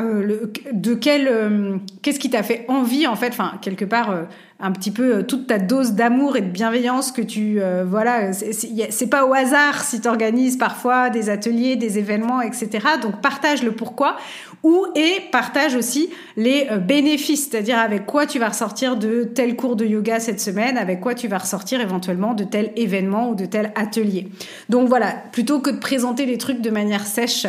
A: de quel qu'est-ce qui t'a fait envie en fait enfin quelque part un petit peu euh, toute ta dose d'amour et de bienveillance que tu euh, voilà c'est pas au hasard si tu organises parfois des ateliers des événements etc donc partage le pourquoi ou et partage aussi les euh, bénéfices. C'est-à-dire avec quoi tu vas ressortir de tel cours de yoga cette semaine avec quoi tu vas ressortir éventuellement de tel événement ou de tel atelier. Donc voilà plutôt que de présenter les trucs de manière sèche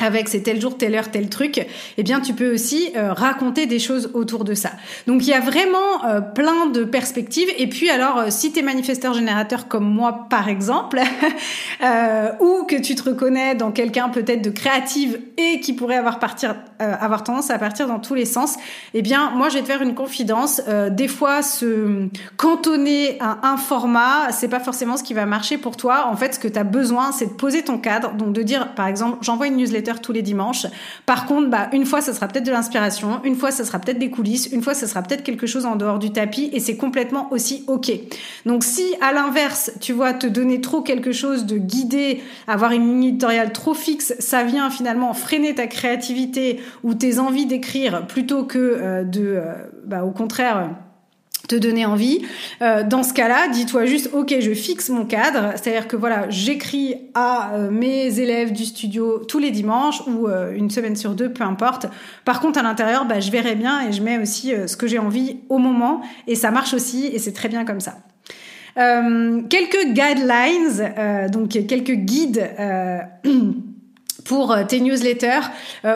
A: avec c'est tel jour, telle heure, tel truc, eh bien tu peux aussi euh, raconter des choses autour de ça. Donc il y a vraiment euh, plein de perspectives. Et puis alors, euh, si tu es manifesteur générateur comme moi par exemple, ou que tu te reconnais dans quelqu'un peut-être de créative et qui pourrait avoir, avoir tendance à partir dans tous les sens, eh bien moi je vais te faire une confidence. des fois, se cantonner à un format, c'est pas forcément ce qui va marcher pour toi. En fait, ce que tu as besoin, c'est de poser ton cadre. Donc de dire, par exemple, j'envoie une newsletter tous les dimanches. Par contre, bah, une fois, ça sera peut-être de l'inspiration, une fois, ça sera peut-être des coulisses, une fois, ça sera peut-être quelque chose en dehors du tapis et c'est complètement aussi OK. Donc, si à l'inverse, tu vois, te donner trop quelque chose de guidé, avoir une ligne éditoriale trop fixe, ça vient finalement freiner ta créativité ou tes envies d'écrire plutôt que euh, de, euh, bah, au contraire, te donner envie. Euh, dans ce cas-là, dis-toi juste, ok, je fixe mon cadre, c'est-à-dire que voilà, j'écris à euh, mes élèves du studio tous les dimanches ou euh, une semaine sur deux, peu importe. Par contre, à l'intérieur, bah, je verrai bien et je mets aussi ce que j'ai envie au moment et ça marche aussi et c'est très bien comme ça. quelques guidelines, donc quelques guides. pour tes newsletters,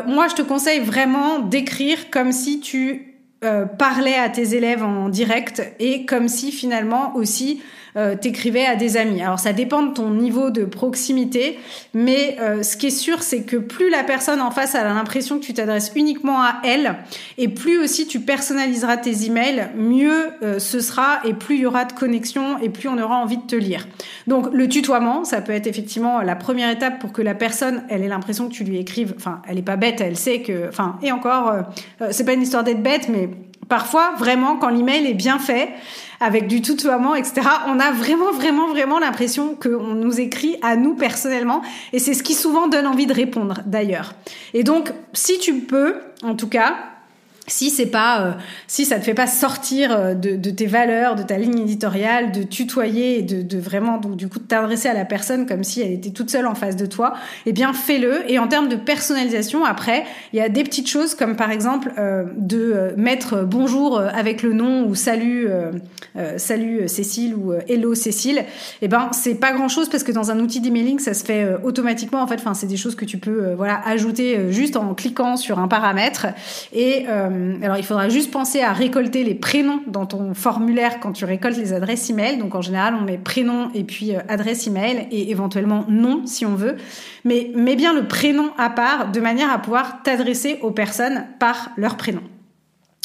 A: moi je te conseille vraiment d'écrire comme si tu euh, parlais à tes élèves en direct et comme si finalement aussi euh, t'écrivais à des amis. Alors ça dépend de ton niveau de proximité, mais euh, ce qui est sûr, c'est que plus la personne en face a l'impression que tu t'adresses uniquement à elle, et plus aussi tu personnaliseras tes emails, mieux euh, ce sera, et plus il y aura de connexion, et plus on aura envie de te lire. Donc le tutoiement, ça peut être effectivement la première étape pour que la personne, elle ait l'impression que tu lui écrives. Enfin, elle est pas bête, elle sait que. Enfin, et encore, c'est pas une histoire d'être bête, mais parfois vraiment quand l'email est bien fait avec du tutoiement, etc. On a vraiment, vraiment, vraiment l'impression qu'on nous écrit à nous personnellement. Et c'est ce qui souvent donne envie de répondre, d'ailleurs. Et donc, si tu peux, en tout cas, si c'est pas euh, si ça te fait pas sortir euh, de, de, tes valeurs de ta ligne éditoriale de tutoyer et de, de vraiment donc du coup de t'adresser à la personne comme si elle était toute seule en face de toi eh bien fais-le. Et en termes de personnalisation après il y a des petites choses comme par exemple euh, de mettre bonjour avec le nom ou salut salut Cécile ou hello Cécile. Eh ben c'est pas grand chose parce que dans un outil d'emailing ça se fait automatiquement. En fait enfin c'est des choses que tu peux voilà ajouter juste en cliquant sur un paramètre. Et euh, alors il faudra juste penser à récolter les prénoms dans ton formulaire quand tu récoltes les adresses email. Donc en général, on met prénom et puis euh, adresse email et éventuellement nom si on veut. Mais mets bien le prénom à part de manière à pouvoir t'adresser aux personnes par leur prénom.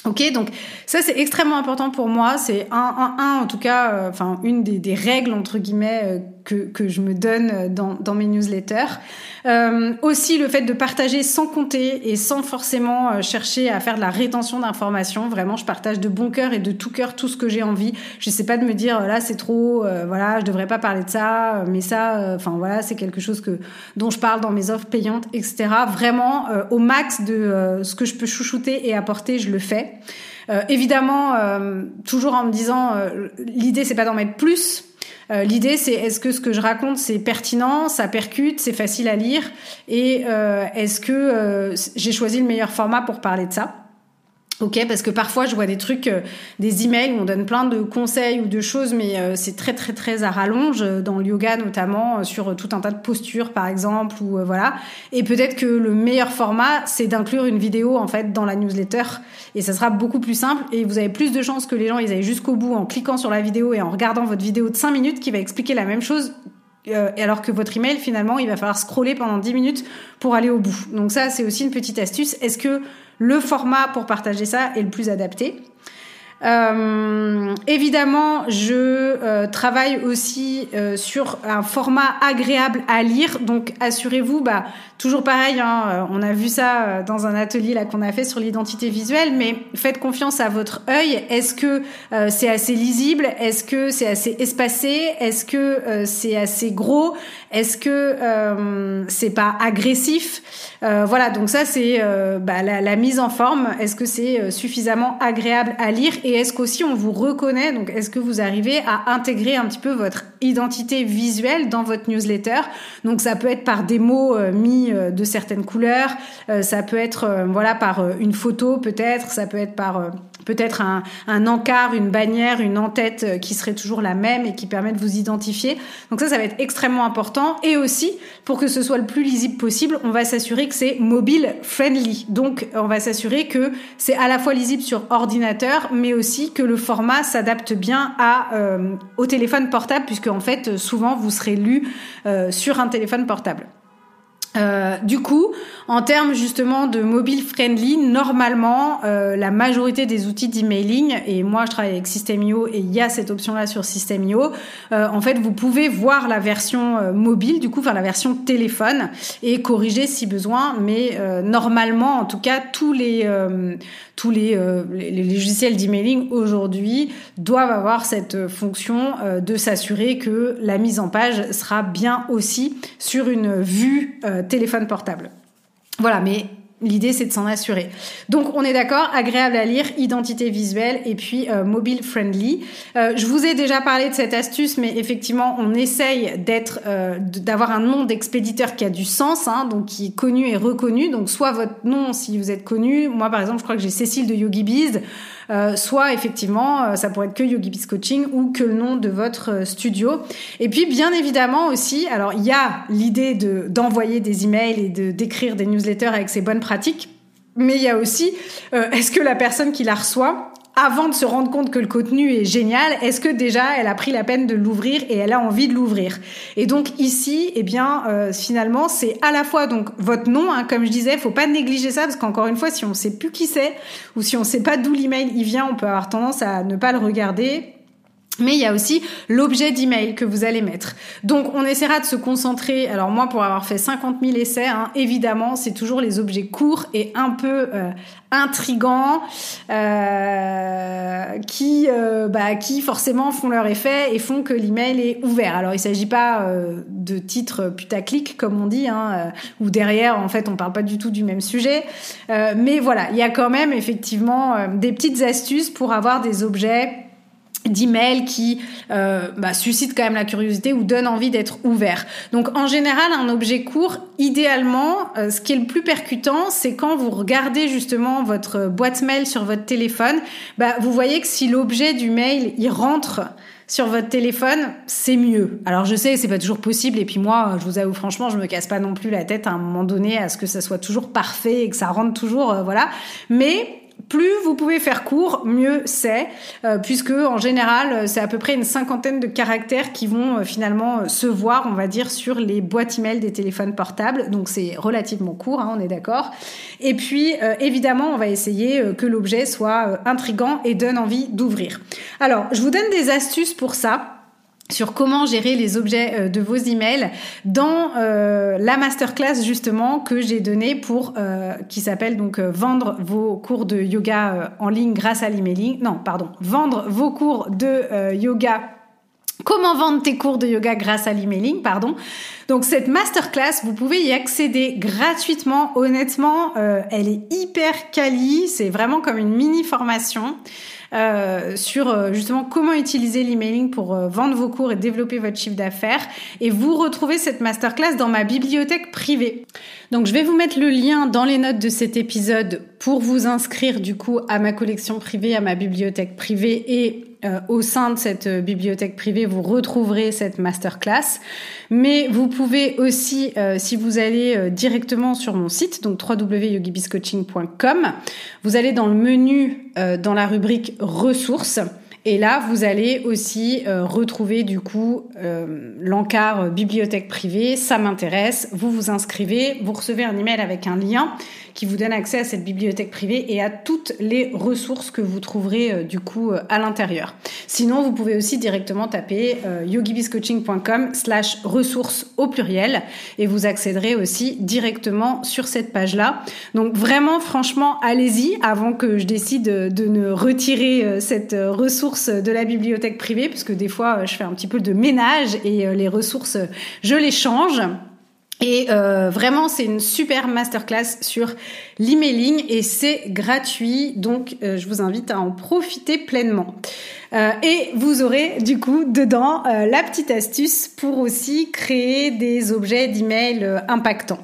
A: Ok, donc ça c'est extrêmement important pour moi. C'est un, en tout cas, euh, enfin une des, règles entre guillemets euh, que, que je me donne dans, dans mes newsletters. Euh, aussi le fait de partager sans compter et sans forcément euh, chercher à faire de la rétention d'informations. Vraiment, je partage de bon cœur et de tout cœur tout ce que j'ai envie. Je sais pas de me dire là c'est trop, voilà, je devrais pas parler de ça, mais ça, enfin voilà, c'est quelque chose que dont je parle dans mes offres payantes, etc. Vraiment au max de ce que je peux chouchouter et apporter, je le fais. Euh, évidemment, euh, toujours en me disant, euh, l'idée c'est pas d'en mettre plus. L'idée c'est est-ce que ce que je raconte c'est pertinent, ça percute, c'est facile à lire, et est-ce que j'ai choisi le meilleur format pour parler de ça? Ok, parce que parfois je vois des trucs, euh, des emails où on donne plein de conseils ou de choses, mais euh, c'est très très très à rallonge euh, dans le yoga notamment sur tout un tas de postures par exemple ou voilà. Et peut-être que le meilleur format c'est d'inclure une vidéo en fait dans la newsletter et ça sera beaucoup plus simple et vous avez plus de chances que les gens ils aillent jusqu'au bout en cliquant sur la vidéo et en regardant votre vidéo de 5 minutes qui va expliquer la même chose alors que votre email finalement il va falloir scroller pendant 10 minutes pour aller au bout. Donc ça c'est aussi une petite astuce. Est-ce que le format pour partager ça est le plus adapté. Euh, évidemment, je euh, travaille aussi euh, sur un format agréable à lire, donc assurez-vous, bah, toujours pareil, hein, on a vu ça dans un atelier là qu'on a fait sur l'identité visuelle, mais faites confiance à votre œil. Est-ce que c'est assez lisible? Est-ce que c'est assez espacé? Est-ce que c'est assez gros? Est-ce que c'est pas agressif? Voilà, donc ça c'est bah, la, la, mise en forme. Est-ce que c'est suffisamment agréable à lire? Et est-ce qu'aussi on vous reconnaît Donc, est-ce que vous arrivez à intégrer un petit peu votre identité visuelle dans votre newsletter? Donc, ça peut être par des mots euh, mis euh, de certaines couleurs, euh, ça peut être voilà par une photo peut-être, ça peut être par peut-être un, un, encart, une bannière, une en-tête euh, qui serait toujours la même et qui permet de vous identifier. Donc ça, ça va être extrêmement important. Et aussi, pour que ce soit le plus lisible possible, on va s'assurer que c'est mobile friendly. Donc on va s'assurer que c'est à la fois lisible sur ordinateur, mais aussi que le format s'adapte bien à, euh, au téléphone portable, puisque en fait, souvent, vous serez lu euh, sur un téléphone portable. Euh, du coup, en termes justement de mobile friendly, normalement, euh, la majorité des outils d'emailing, et moi je travaille avec System.io et il y a cette option-là sur System.io, euh, en fait vous pouvez voir la version mobile, du coup faire la version téléphone et corriger si besoin, mais normalement, en tout cas, tous les tous les, les logiciels d'emailing aujourd'hui doivent avoir cette fonction de s'assurer que la mise en page sera bien aussi sur une vue téléphone portable. Voilà, mais L'idée, c'est de s'en assurer. Donc, on est d'accord, agréable à lire, identité visuelle et puis euh, mobile friendly. Euh, je vous ai déjà parlé de cette astuce, mais effectivement, on essaye euh, d'avoir un nom d'expéditeur qui a du sens, hein, donc qui est connu et reconnu. Donc, soit votre nom si vous êtes connu. Moi, par exemple, je crois que j'ai Cécile de YogiBiz. Euh, soit effectivement, euh, ça pourrait être que YogiBiz Coaching ou que le nom de votre euh, studio. Et puis, bien évidemment aussi, alors il y a l'idée de d'envoyer des emails et de d'écrire des newsletters avec ces bonnes pratiques. Mais il y a aussi, est-ce que la personne qui la reçoit avant de se rendre compte que le contenu est génial, est-ce que déjà elle a pris la peine de l'ouvrir et elle a envie de l'ouvrir? Et donc ici, eh bien, euh, finalement, c'est à la fois donc votre nom, hein, comme je disais, faut pas négliger ça parce qu'encore une fois, si on sait plus qui c'est ou si on sait pas d'où l'email il vient, on peut avoir tendance à ne pas le regarder mais il y a aussi l'objet d'email que vous allez mettre. Donc on essaiera de se concentrer. Alors moi, pour avoir fait 50 000 essais, hein, évidemment, c'est toujours les objets courts et un peu euh, intrigants, euh, qui, euh, bah, qui forcément font leur effet et font que l'email est ouvert. Alors il s'agit pas euh, de titres putaclic comme on dit, hein, euh, où derrière en fait on parle pas du tout du même sujet. mais voilà, il y a quand même effectivement des petites astuces pour avoir des objets d'emails qui euh, bah, suscitent quand même la curiosité ou donnent envie d'être ouvert. Donc en général, un objet court, idéalement, euh, ce qui est le plus percutant, c'est quand vous regardez justement votre boîte mail sur votre téléphone, bah, vous voyez que si l'objet du mail il rentre sur votre téléphone, c'est mieux. Alors je sais, c'est pas toujours possible, et puis moi, je vous avoue franchement, je me casse pas non plus la tête à un moment donné à ce que ça soit toujours parfait et que ça rentre toujours, euh, voilà. Mais plus vous pouvez faire court, mieux c'est, euh, puisque en général, c'est à peu près une cinquantaine de caractères qui vont euh, finalement euh, se voir, on va dire, sur les boîtes email des téléphones portables. Donc c'est relativement court, hein, on est d'accord. Et puis évidemment, on va essayer que l'objet soit intrigant et donne envie d'ouvrir. Alors, je vous donne des astuces pour ça sur comment gérer les objets euh, de vos emails dans euh, la masterclass justement que j'ai donnée pour euh, qui s'appelle donc vendre vos cours de yoga en ligne grâce à l'emailing. Non, pardon, vendre vos cours de yoga Comment vendre tes cours de yoga grâce à l'emailing, pardon. Donc cette masterclass, vous pouvez y accéder gratuitement. Honnêtement, elle est hyper quali. C'est vraiment comme une mini formation. Euh, sur euh, justement comment utiliser l'emailing pour euh, vendre vos cours et développer votre chiffre d'affaires. Et vous retrouvez cette masterclass dans ma bibliothèque privée. Donc je vais vous mettre le lien dans les notes de cet épisode pour vous inscrire du coup à ma collection privée, à ma bibliothèque privée et euh, au sein de cette euh, bibliothèque privée, vous retrouverez cette masterclass. Mais vous pouvez aussi, euh, si vous allez directement sur mon site, donc www.yogibiscoaching.com, vous allez dans le menu, dans la rubrique ressources. Et là, vous allez aussi retrouver du coup l'encart bibliothèque privée. Ça m'intéresse. Vous vous inscrivez, vous recevez un email avec un lien qui vous donne accès à cette bibliothèque privée et à toutes les ressources que vous trouverez du coup à l'intérieur. Sinon, vous pouvez aussi directement taper yogibiscoaching.com slash ressources au pluriel et vous accéderez aussi directement sur cette page-là. Donc vraiment, franchement, allez-y avant que je décide de ne retirer cette ressource de la bibliothèque privée, puisque des fois, je fais un petit peu de ménage et les ressources, je les change. Et euh, vraiment, c'est une super masterclass sur l'emailing et c'est gratuit, donc euh, je vous invite à en profiter pleinement. Euh, et vous aurez du coup dedans la petite astuce pour aussi créer des objets d'email impactants.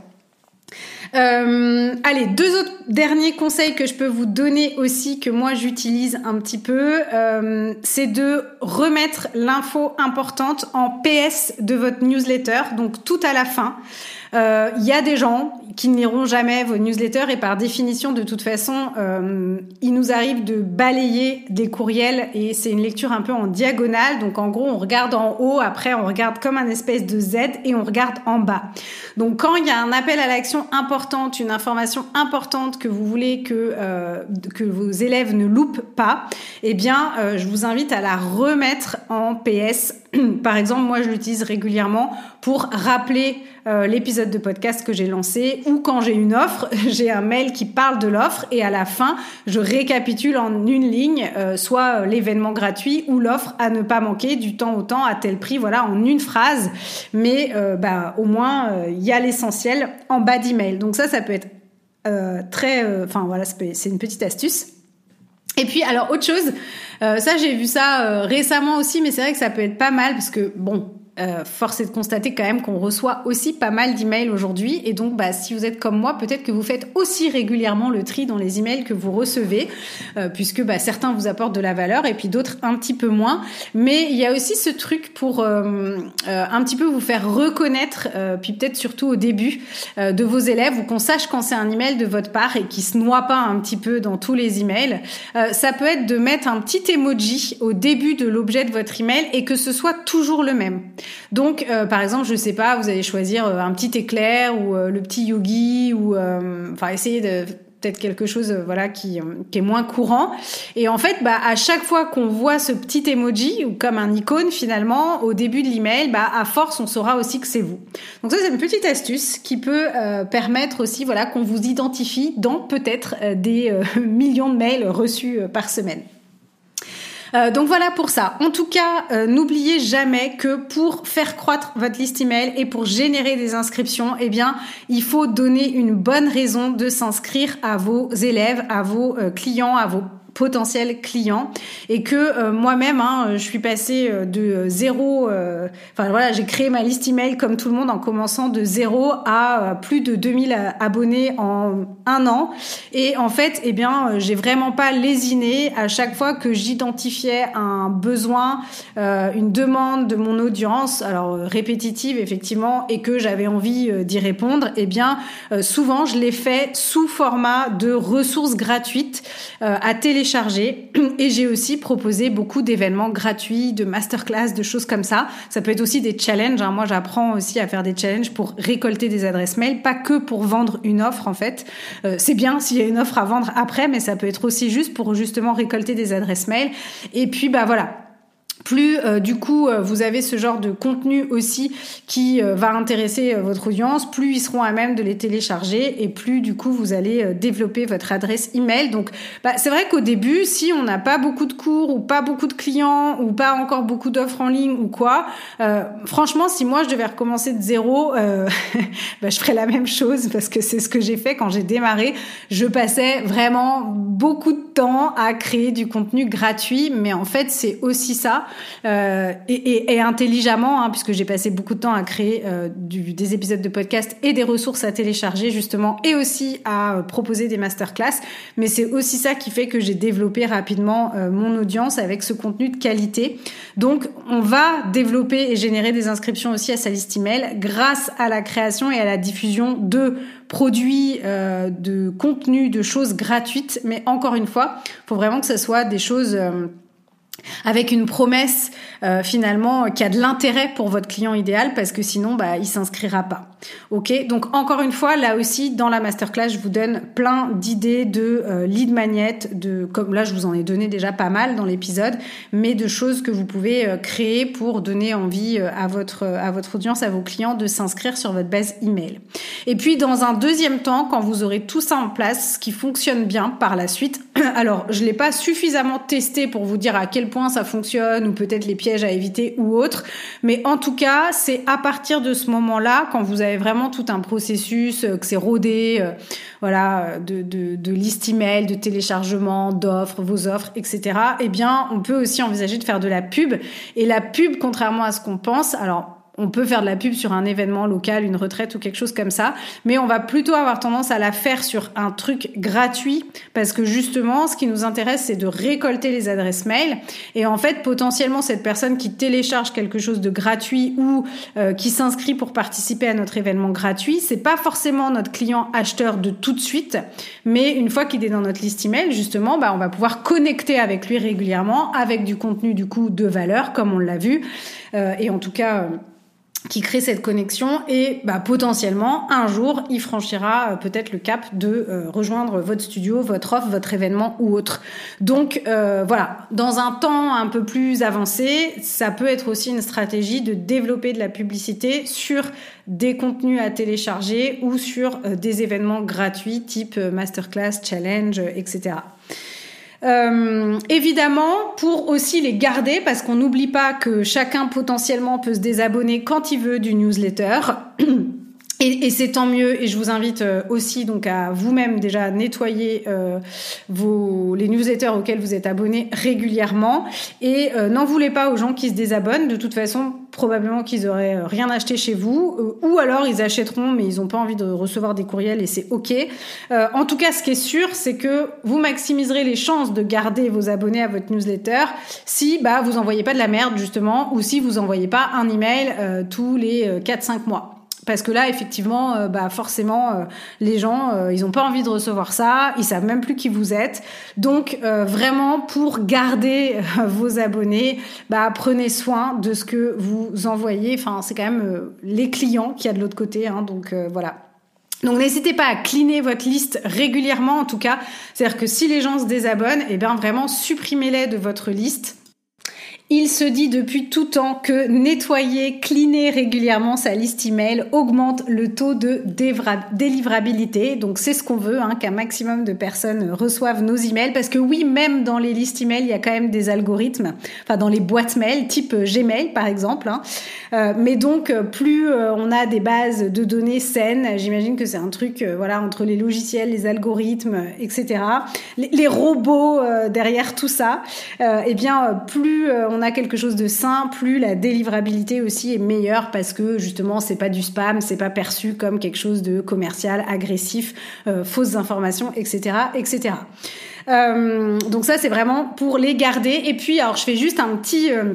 A: Euh, allez, deux autres derniers conseils que je peux vous donner aussi, que moi j'utilise un petit peu, euh, c'est de remettre l'info importante en PS de votre newsletter, donc tout à la fin. Euh, il y a des gens qui n'iront jamais vos newsletters et par définition, de toute façon, euh, il nous arrive de balayer des courriels et c'est une lecture un peu en diagonale. Donc en gros, on regarde en haut, après on regarde comme un espèce de Z et on regarde en bas. Donc quand il y a un appel à l'action importante, une information importante que vous voulez que euh, que vos élèves ne loupent pas, eh bien, euh, je vous invite à la remettre en PS. Par exemple, moi, je l'utilise régulièrement pour rappeler euh, l'épisode de podcast que j'ai lancé ou quand j'ai une offre, j'ai un mail qui parle de l'offre et à la fin, je récapitule en une ligne euh, soit euh, l'événement gratuit ou l'offre à ne pas manquer du temps au temps à tel prix, voilà, en une phrase. Mais bah, au moins, il y a l'essentiel en bas d'email. Donc ça, ça peut être très... Enfin voilà, c'est une petite astuce. Et puis alors autre chose, ça j'ai vu ça récemment aussi, mais c'est vrai que ça peut être pas mal parce que bon, euh, force est de constater quand même qu'on reçoit aussi pas mal d'emails aujourd'hui. Et donc, bah, si vous êtes comme moi, peut-être que vous faites aussi régulièrement le tri dans les emails que vous recevez, euh, puisque bah, certains vous apportent de la valeur et puis d'autres un petit peu moins. Mais il y a aussi ce truc pour euh, un petit peu vous faire reconnaître, puis peut-être surtout au début de vos élèves, ou qu'on sache quand c'est un email de votre part et qui se noie pas un petit peu dans tous les emails. ça peut être de mettre un petit emoji au début de l'objet de votre email et que ce soit toujours le même. Donc, euh, par exemple, je sais pas, vous allez choisir euh, un petit éclair ou euh, le petit yogi ou enfin essayer de peut-être quelque chose voilà qui, qui, est moins courant. Et en fait bah à chaque fois qu'on voit ce petit emoji ou comme un icône finalement au début de l'email bah à force on saura aussi que c'est vous. Donc ça c'est une petite astuce qui peut permettre aussi voilà qu'on vous identifie dans peut-être des millions de mails reçus par semaine euh, donc voilà pour ça. En tout cas, euh, n'oubliez jamais que pour faire croître votre liste email et pour générer des inscriptions, eh bien, il faut donner une bonne raison de s'inscrire à vos élèves, à vos euh, clients, à vos potentiels clients et que euh, moi-même hein, je suis passée euh, de zéro euh, enfin voilà j'ai créé ma liste email comme tout le monde en commençant de zéro à plus de 2000 abonnés en un an. Et en fait eh bien j'ai vraiment pas lésiné. À chaque fois que j'identifiais un besoin une demande de mon audience alors répétitive effectivement et que j'avais envie d'y répondre eh bien souvent je l'ai fait sous format de ressources gratuites à télécharger et j'ai aussi proposé beaucoup d'événements gratuits, de masterclass, de choses comme ça. Ça peut être aussi des challenges. Hein. Moi, j'apprends aussi à faire des challenges pour récolter des adresses mail, pas que pour vendre une offre en fait. Euh, c'est bien s'il y a une offre à vendre après, mais ça peut être aussi juste pour justement récolter des adresses mail. Et puis bah voilà, plus euh, du coup euh, vous avez ce genre de contenu aussi qui euh, va intéresser votre audience, plus ils seront à même de les télécharger et plus du coup vous allez développer votre adresse email. Donc bah, c'est vrai qu'au début, si on n'a pas beaucoup de cours ou pas beaucoup de clients ou pas encore beaucoup d'offres en ligne ou quoi, franchement si moi je devais recommencer de zéro, bah, je ferais la même chose parce que c'est ce que j'ai fait quand j'ai démarré. Je passais vraiment beaucoup de temps à créer du contenu gratuit, mais en fait c'est aussi ça euh, et, intelligemment, hein, puisque j'ai passé beaucoup de temps à créer euh, des épisodes de podcast et des ressources à télécharger justement, et aussi à euh, proposer des masterclass. Mais c'est aussi ça qui fait que j'ai développé rapidement mon audience avec ce contenu de qualité. Donc, on va développer et générer des inscriptions aussi à sa liste email grâce à la création et à la diffusion de produits, de contenu, de choses gratuites. Mais encore une fois, faut vraiment que ce soit des choses avec une promesse euh, finalement qui a de l'intérêt pour votre client idéal parce que sinon bah il s'inscrira pas. OK Donc encore une fois là aussi dans la masterclass je vous donne plein d'idées de euh, lead magnet de comme là je vous en ai donné déjà pas mal dans l'épisode mais de choses que vous pouvez euh, créer pour donner envie euh, à votre à votre audience à vos clients de s'inscrire sur votre base email. Et puis dans un deuxième temps quand vous aurez tout ça en place ce qui fonctionne bien par la suite alors je l'ai pas suffisamment testé pour vous dire à quel point ça fonctionne ou peut-être les pièges à éviter ou autre. Mais en tout cas, c'est à partir de ce moment-là, quand vous avez vraiment tout un processus, euh, que c'est rodé, euh, voilà, de, de, de email, de téléchargement, d'offres, vos offres, etc. Eh bien, on peut aussi envisager de faire de la pub. Et la pub, contrairement à ce qu'on pense, alors on peut faire de la pub sur un événement local, une retraite ou quelque chose comme ça, mais on va plutôt avoir tendance à la faire sur un truc gratuit parce que justement, ce qui nous intéresse, c'est de récolter les adresses mail. Et en fait, potentiellement, cette personne qui télécharge quelque chose de gratuit ou euh, qui s'inscrit pour participer à notre événement gratuit, c'est pas forcément notre client acheteur de tout de suite, mais une fois qu'il est dans notre liste email, justement, bah, on va pouvoir connecter avec lui régulièrement avec du contenu du coup de valeur, comme on l'a vu, euh, et en tout cas euh, qui crée cette connexion et bah, potentiellement un jour il franchira euh, peut-être le cap de euh, rejoindre votre studio, votre offre, votre événement ou autre. Donc euh, voilà, dans un temps un peu plus avancé, ça peut être aussi une stratégie de développer de la publicité sur des contenus à télécharger ou sur des événements gratuits type masterclass, challenge, etc. Euh, évidemment, pour aussi les garder, parce qu'on n'oublie pas que chacun potentiellement peut se désabonner quand il veut du newsletter. Et, c'est tant mieux. Et je vous invite euh, aussi donc à vous-même déjà nettoyer euh, vos les newsletters auxquels vous êtes abonné régulièrement. Et euh, n'en voulez pas aux gens qui se désabonnent. De toute façon, probablement qu'ils auraient euh, rien acheté chez vous, ou alors ils achèteront, mais ils n'ont pas envie de recevoir des courriels et c'est ok. en tout cas, ce qui est sûr, c'est que vous maximiserez les chances de garder vos abonnés à votre newsletter si bah vous envoyez pas de la merde justement, ou si vous envoyez pas un email tous les 4-5 mois. Parce que là, effectivement, euh, bah forcément, euh, les gens, euh, ils ont pas envie de recevoir ça, ils savent même plus qui vous êtes. Donc, vraiment, pour garder vos abonnés, bah prenez soin de ce que vous envoyez. Enfin, c'est quand même les clients qui y a de l'autre côté. Hein, donc voilà. Donc n'hésitez pas à cleaner votre liste régulièrement, en tout cas. C'est-à-dire que si les gens se désabonnent, eh bien vraiment supprimez-les de votre liste il se dit depuis tout temps que nettoyer, cleaner régulièrement sa liste email augmente le taux de délivrabilité. Donc c'est ce qu'on veut, hein, qu'un maximum de personnes reçoivent nos emails. Parce que oui, même dans les listes email, il y a quand même des algorithmes, enfin dans les boîtes mail, type Gmail par exemple. Hein. Euh, mais donc plus euh, on a des bases de données saines, j'imagine que c'est un truc, euh, voilà, entre les logiciels, les algorithmes, etc. Les robots derrière tout ça, eh bien plus on a quelque chose de sain, plus la délivrabilité aussi est meilleure parce que justement c'est pas du spam, c'est pas perçu comme quelque chose de commercial, agressif, euh, fausses informations, etc., etc. Euh, donc ça c'est vraiment pour les garder. Et puis alors je fais juste un petit euh,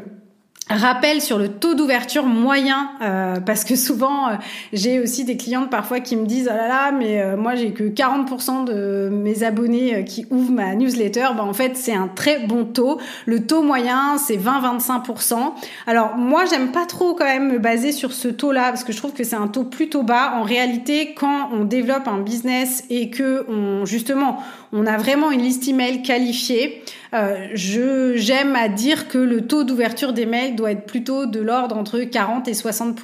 A: rappel sur le taux d'ouverture moyen euh, parce que souvent euh, j'ai aussi des clientes parfois qui me disent oh là là mais euh, moi j'ai que 40% de mes abonnés qui ouvrent ma newsletter. Bah en fait c'est un très bon taux. Le taux moyen c'est 20-25% alors moi j'aime pas trop quand même me baser sur ce taux là parce que je trouve que c'est un taux plutôt bas. En réalité quand on développe un business et que on justement on a vraiment une liste email qualifiée euh, je j'aime à dire que le taux d'ouverture des mails doit être plutôt de l'ordre entre 40 et 60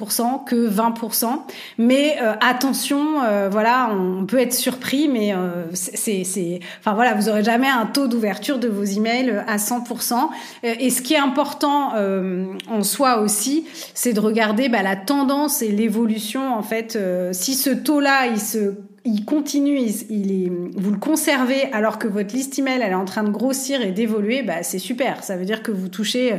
A: que 20 Mais euh, attention, euh, voilà, on peut être surpris, mais c'est c'est enfin voilà, vous aurez jamais un taux d'ouverture de vos emails à 100 Et ce qui est important en soi aussi, c'est de regarder bah, la tendance et l'évolution en fait. si ce taux-là, il se il continue, il, est, vous le conservez alors que votre liste email elle est en train de grossir et d'évoluer, bah c'est super. Ça veut dire que vous touchez euh,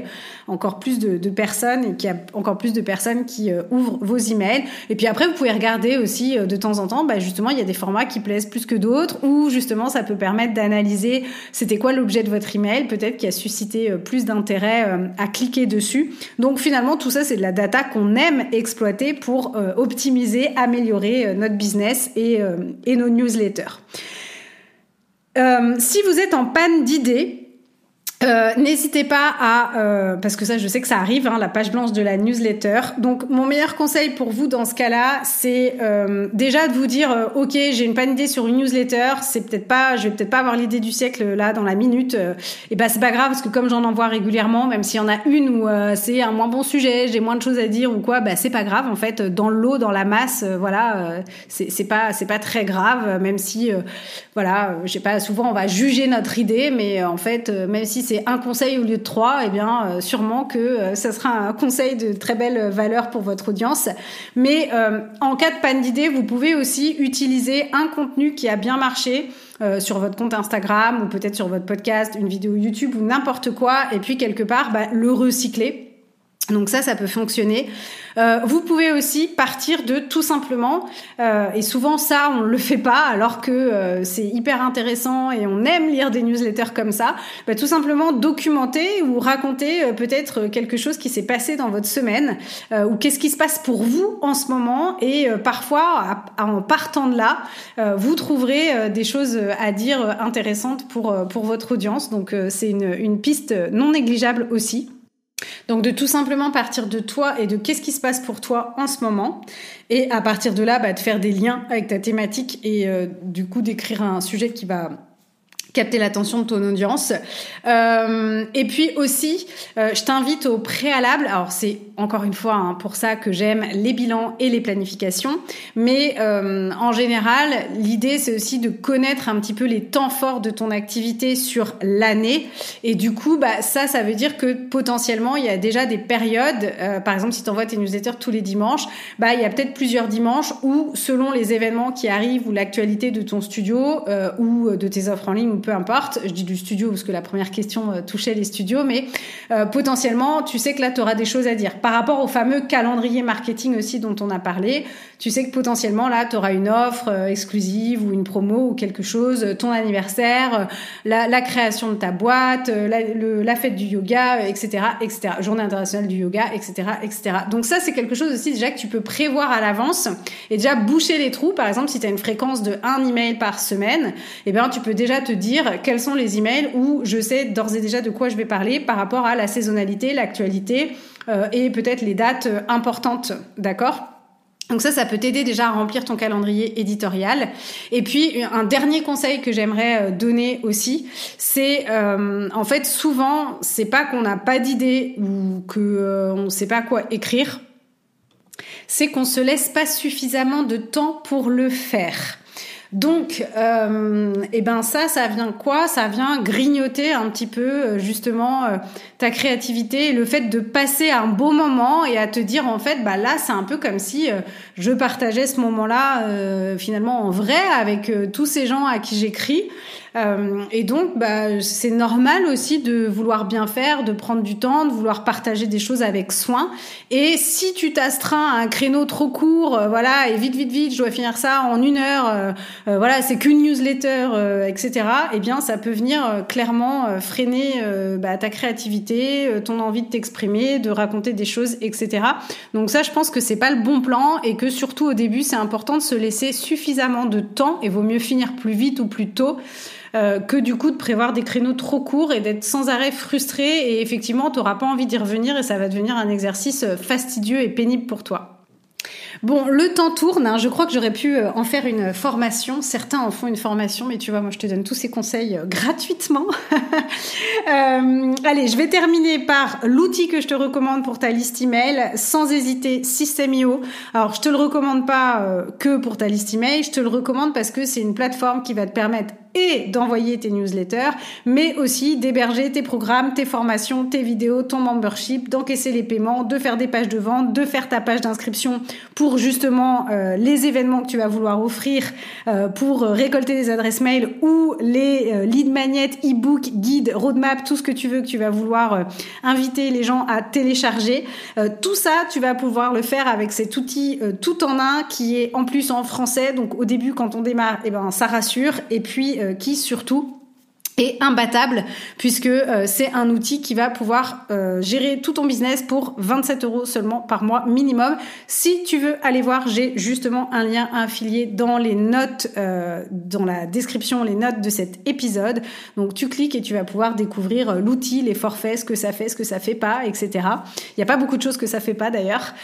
A: encore plus de, personnes et qu'il y a encore plus de personnes qui euh, ouvrent vos emails. Et puis après, vous pouvez regarder aussi euh, de temps en temps, bah justement, il y a des formats qui plaisent plus que d'autres ou justement ça peut permettre d'analyser c'était quoi l'objet de votre email, peut-être qui a suscité plus d'intérêt à cliquer dessus. Donc finalement, tout ça c'est de la data qu'on aime exploiter pour optimiser, améliorer notre business et et nos newsletters. Euh, si vous êtes en panne d'idées, euh, N'hésitez pas à, euh, parce que ça je sais que ça arrive, hein, la page blanche de la newsletter. Donc mon meilleur conseil pour vous dans ce cas-là, c'est euh, déjà de vous dire, ok, j'ai une panne idée sur une newsletter, c'est peut-être pas, je vais peut-être pas avoir l'idée du siècle là dans la minute. Et ben c'est pas grave parce que comme j'en envoie régulièrement, même s'il y en a une où c'est un moins bon sujet, j'ai moins de choses à dire ou quoi, bah c'est pas grave en fait. Dans l'eau, dans la masse, voilà, c'est pas c'est pas très grave, même si voilà, je sais pas, souvent on va juger notre idée, mais en fait même si c'est un conseil au lieu de trois, eh bien, euh, sûrement que euh, ça sera un conseil de très belle valeur pour votre audience. Mais euh, en cas de panne d'idée, vous pouvez aussi utiliser un contenu qui a bien marché. sur votre compte Instagram ou peut-être sur votre podcast, une vidéo YouTube ou n'importe quoi, et puis quelque part bah, le recycler donc ça, ça peut fonctionner. Euh, vous pouvez aussi partir de tout simplement, euh, et souvent ça, on le fait pas, alors que euh, c'est hyper intéressant et on aime lire des newsletters comme ça. Bah, tout simplement documenter ou raconter euh, peut-être quelque chose qui s'est passé dans votre semaine euh, ou qu'est-ce qui se passe pour vous en ce moment. Et parfois, en partant de là, vous trouverez des choses à dire intéressantes pour pour votre audience. Donc c'est une, une piste non négligeable aussi. Donc de tout simplement partir de toi et de qu'est-ce qui se passe pour toi en ce moment. Et à partir de là, bah, de faire des liens avec ta thématique et euh, du coup d'écrire un sujet qui va capter l'attention de ton audience. Euh, et puis aussi, euh, je t'invite au préalable. Alors c'est encore une fois hein, pour ça que j'aime les bilans et les planifications. Mais euh, en général, l'idée c'est aussi de connaître un petit peu les temps forts de ton activité sur l'année. Et du coup, bah ça, ça veut dire que potentiellement il y a déjà des périodes. Par exemple, si tu envoies tes newsletters tous les dimanches, bah il y a peut-être plusieurs dimanches où, selon les événements qui arrivent ou l'actualité de ton studio ou de tes offres en ligne ou peu importe, je dis du studio parce que la première question euh, touchait les studios, mais euh, potentiellement, tu sais que là, tu auras des choses à dire. Par rapport au fameux calendrier marketing aussi dont on a parlé, tu sais que potentiellement, là, tu auras une offre euh, exclusive ou une promo ou quelque chose, ton anniversaire, la, création de ta boîte, la fête du yoga, etc., etc., journée internationale du yoga, etc., etc. Donc ça, c'est quelque chose aussi déjà que tu peux prévoir à l'avance et déjà boucher les trous. Par exemple, si tu as une fréquence de un email par semaine, eh bien, tu peux déjà te dire quels sont les emails où je sais d'ores et déjà de quoi je vais parler par rapport à la saisonnalité, l'actualité euh, et peut-être les dates euh, importantes, d'accord? Donc ça, ça peut t'aider déjà à remplir ton calendrier éditorial. Et puis un dernier conseil que j'aimerais euh, donner aussi, c'est en fait souvent c'est pas qu'on n'a pas d'idée ou que on sait pas quoi écrire, c'est qu'on se laisse pas suffisamment de temps pour le faire. Donc, euh, eh ben ça, ça vient quoi? Ça vient grignoter un petit peu euh, justement euh, ta créativité, et le fait de passer un beau moment et à te dire en fait, bah là, c'est un peu comme si euh, je partageais ce moment-là finalement en vrai avec tous ces gens à qui j'écris. Euh, et donc, bah, c'est normal aussi de vouloir bien faire, de prendre du temps, de vouloir partager des choses avec soin. Et si tu t'astreins à un créneau trop court, euh, voilà, et vite, vite, vite, je dois finir ça en une heure, euh, voilà, c'est qu'une newsletter, etc. Eh bien, ça peut venir clairement freiner bah, ta créativité, ton envie de t'exprimer, de raconter des choses, etc. Donc ça, je pense que c'est pas le bon plan et que surtout au début, c'est important de se laisser suffisamment de temps et vaut mieux finir plus vite ou plus tôt euh, que du coup de prévoir des créneaux trop courts et d'être sans arrêt frustré et effectivement tu n'auras pas envie d'y revenir et ça va devenir un exercice euh, fastidieux et pénible pour toi. Bon, le temps tourne. Hein. Je crois que j'aurais pu euh, en faire une formation. Certains en font une formation, mais tu vois, moi, je te donne tous ces conseils gratuitement. allez, je vais terminer par l'outil que je te recommande pour ta liste email, sans hésiter, System.io. Alors, je te le recommande pas que pour ta liste email. Je te le recommande parce que c'est une plateforme qui va te permettre et d'envoyer tes newsletters, mais aussi d'héberger tes programmes, tes formations, tes vidéos, ton membership, d'encaisser les paiements, de faire des pages de vente, de faire ta page d'inscription pour justement euh, les événements que tu vas vouloir offrir, euh, pour récolter des adresses mail ou les euh, lead magnets, e-book, guide, roadmap, tout ce que tu veux que tu vas vouloir inviter les gens à télécharger. tout ça, tu vas pouvoir le faire avec cet outil tout en un qui est en plus en français. Donc au début, quand on démarre, eh ben ça rassure. Et puis qui surtout et imbattable puisque euh, c'est un outil qui va pouvoir euh, gérer tout ton business pour 27 euros seulement par mois minimum. Si tu veux aller voir, j'ai justement un lien affilié dans les notes, euh, dans la description, les notes de cet épisode. Donc tu cliques et tu vas pouvoir découvrir l'outil, les forfaits, ce que ça fait, ce que ça fait pas, etc. Il n'y a pas beaucoup de choses que ça fait pas d'ailleurs.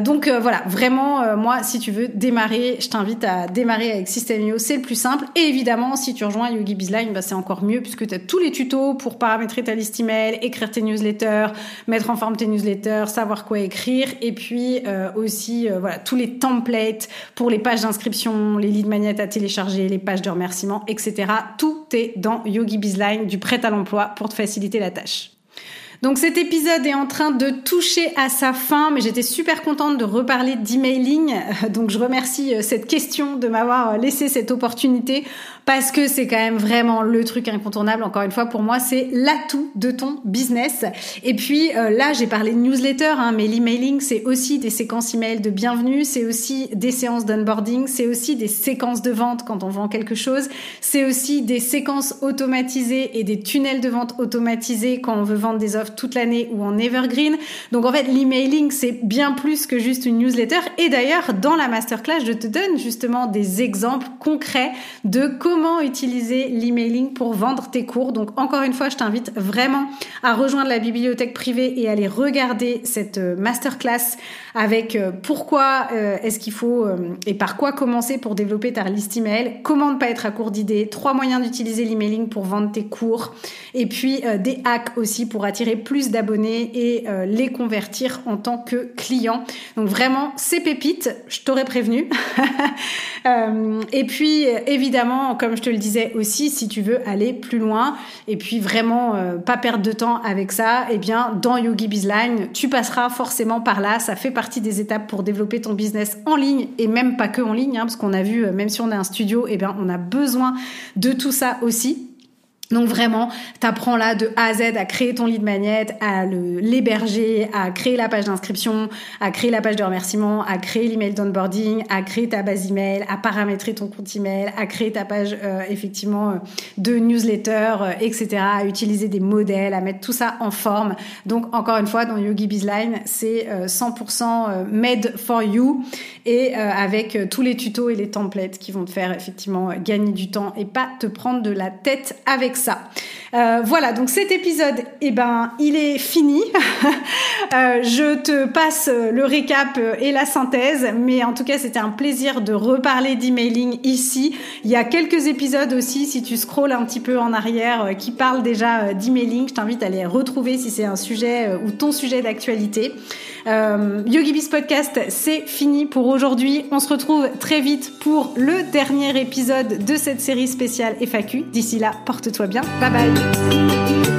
A: donc voilà, vraiment, moi, si tu veux démarrer, je t'invite à démarrer avec System.io, c'est le plus simple. Et évidemment, si tu rejoins Yogi Bizline, bah, c'est encore mieux puisque tu as tous les tutos pour paramétrer ta liste email, écrire tes newsletters, mettre en forme tes newsletters, savoir quoi écrire, et puis euh, aussi euh, tous les templates pour les pages d'inscription, les lead magnets à télécharger, les pages de remerciement, etc. Tout est dans Yogi Bizline, du prêt à l'emploi pour te faciliter la tâche. Donc cet épisode est en train de toucher à sa fin, mais j'étais super contente de reparler d'emailing. Donc je remercie euh, cette question de m'avoir laissé cette opportunité parce que c'est quand même vraiment le truc incontournable. Encore une fois, pour moi, c'est l'atout de ton business. Et puis euh, là, j'ai parlé de newsletter, hein, mais l'emailing, c'est aussi des séquences email de bienvenue, c'est aussi des séances d'onboarding, c'est aussi des séquences de vente quand on vend quelque chose, c'est aussi des séquences automatisées et des tunnels de vente automatisés quand on veut vendre des offres toute l'année ou en evergreen. Donc en fait, l'emailing, c'est bien plus que juste une newsletter. Et d'ailleurs, dans la masterclass, je te donne justement des exemples concrets de comment utiliser l'emailing pour vendre tes cours. Donc encore une fois, je t'invite vraiment à rejoindre la bibliothèque privée et aller regarder cette euh, masterclass avec euh, pourquoi euh, est-ce qu'il faut et par quoi commencer pour développer ta liste email, comment ne pas être à court d'idées, trois moyens d'utiliser l'emailing pour vendre tes cours et puis des hacks aussi pour attirer plus d'abonnés et les convertir en tant que client. Donc vraiment, c'est pépite, je t'aurais prévenu. et puis évidemment, comme je te le disais aussi, si tu veux aller plus loin et puis vraiment euh, pas perdre de temps avec ça, eh bien dans Yogi Bizline, tu passeras forcément par là. Ça fait partie des étapes pour développer ton business en ligne et même pas que en ligne, hein, parce qu'on a vu, euh, même si on a un studio, eh bien on a besoin de tout ça aussi. Donc vraiment, t'apprends là de A à Z à créer ton lead magnet, à l'héberger, à créer la page d'inscription, à créer la page de remerciement, à créer l'email d'onboarding, à créer ta base email, à paramétrer ton compte email, à créer ta page euh, effectivement euh, de newsletter, euh, etc. À utiliser des modèles, à mettre tout ça en forme. Donc encore une fois, dans Yogi Bizline, c'est 100% made for you et avec tous les tutos et les templates qui vont te faire effectivement gagner du temps et pas te prendre de la tête avec ça. Euh, voilà, donc cet épisode, eh ben, il est fini. Euh, je te passe le récap et la synthèse, mais en tout cas, c'était un plaisir de reparler d'emailing ici. Il y a quelques épisodes aussi, si tu scrolles un petit peu en arrière, euh, qui parlent déjà d'emailing. Je t'invite à les retrouver si c'est un sujet ou ton sujet d'actualité. Euh, YogiBiz Podcast, c'est fini pour aujourd'hui. On se retrouve très vite pour le dernier épisode de cette série spéciale FAQ. D'ici là, porte-toi bien. Bye bye thank you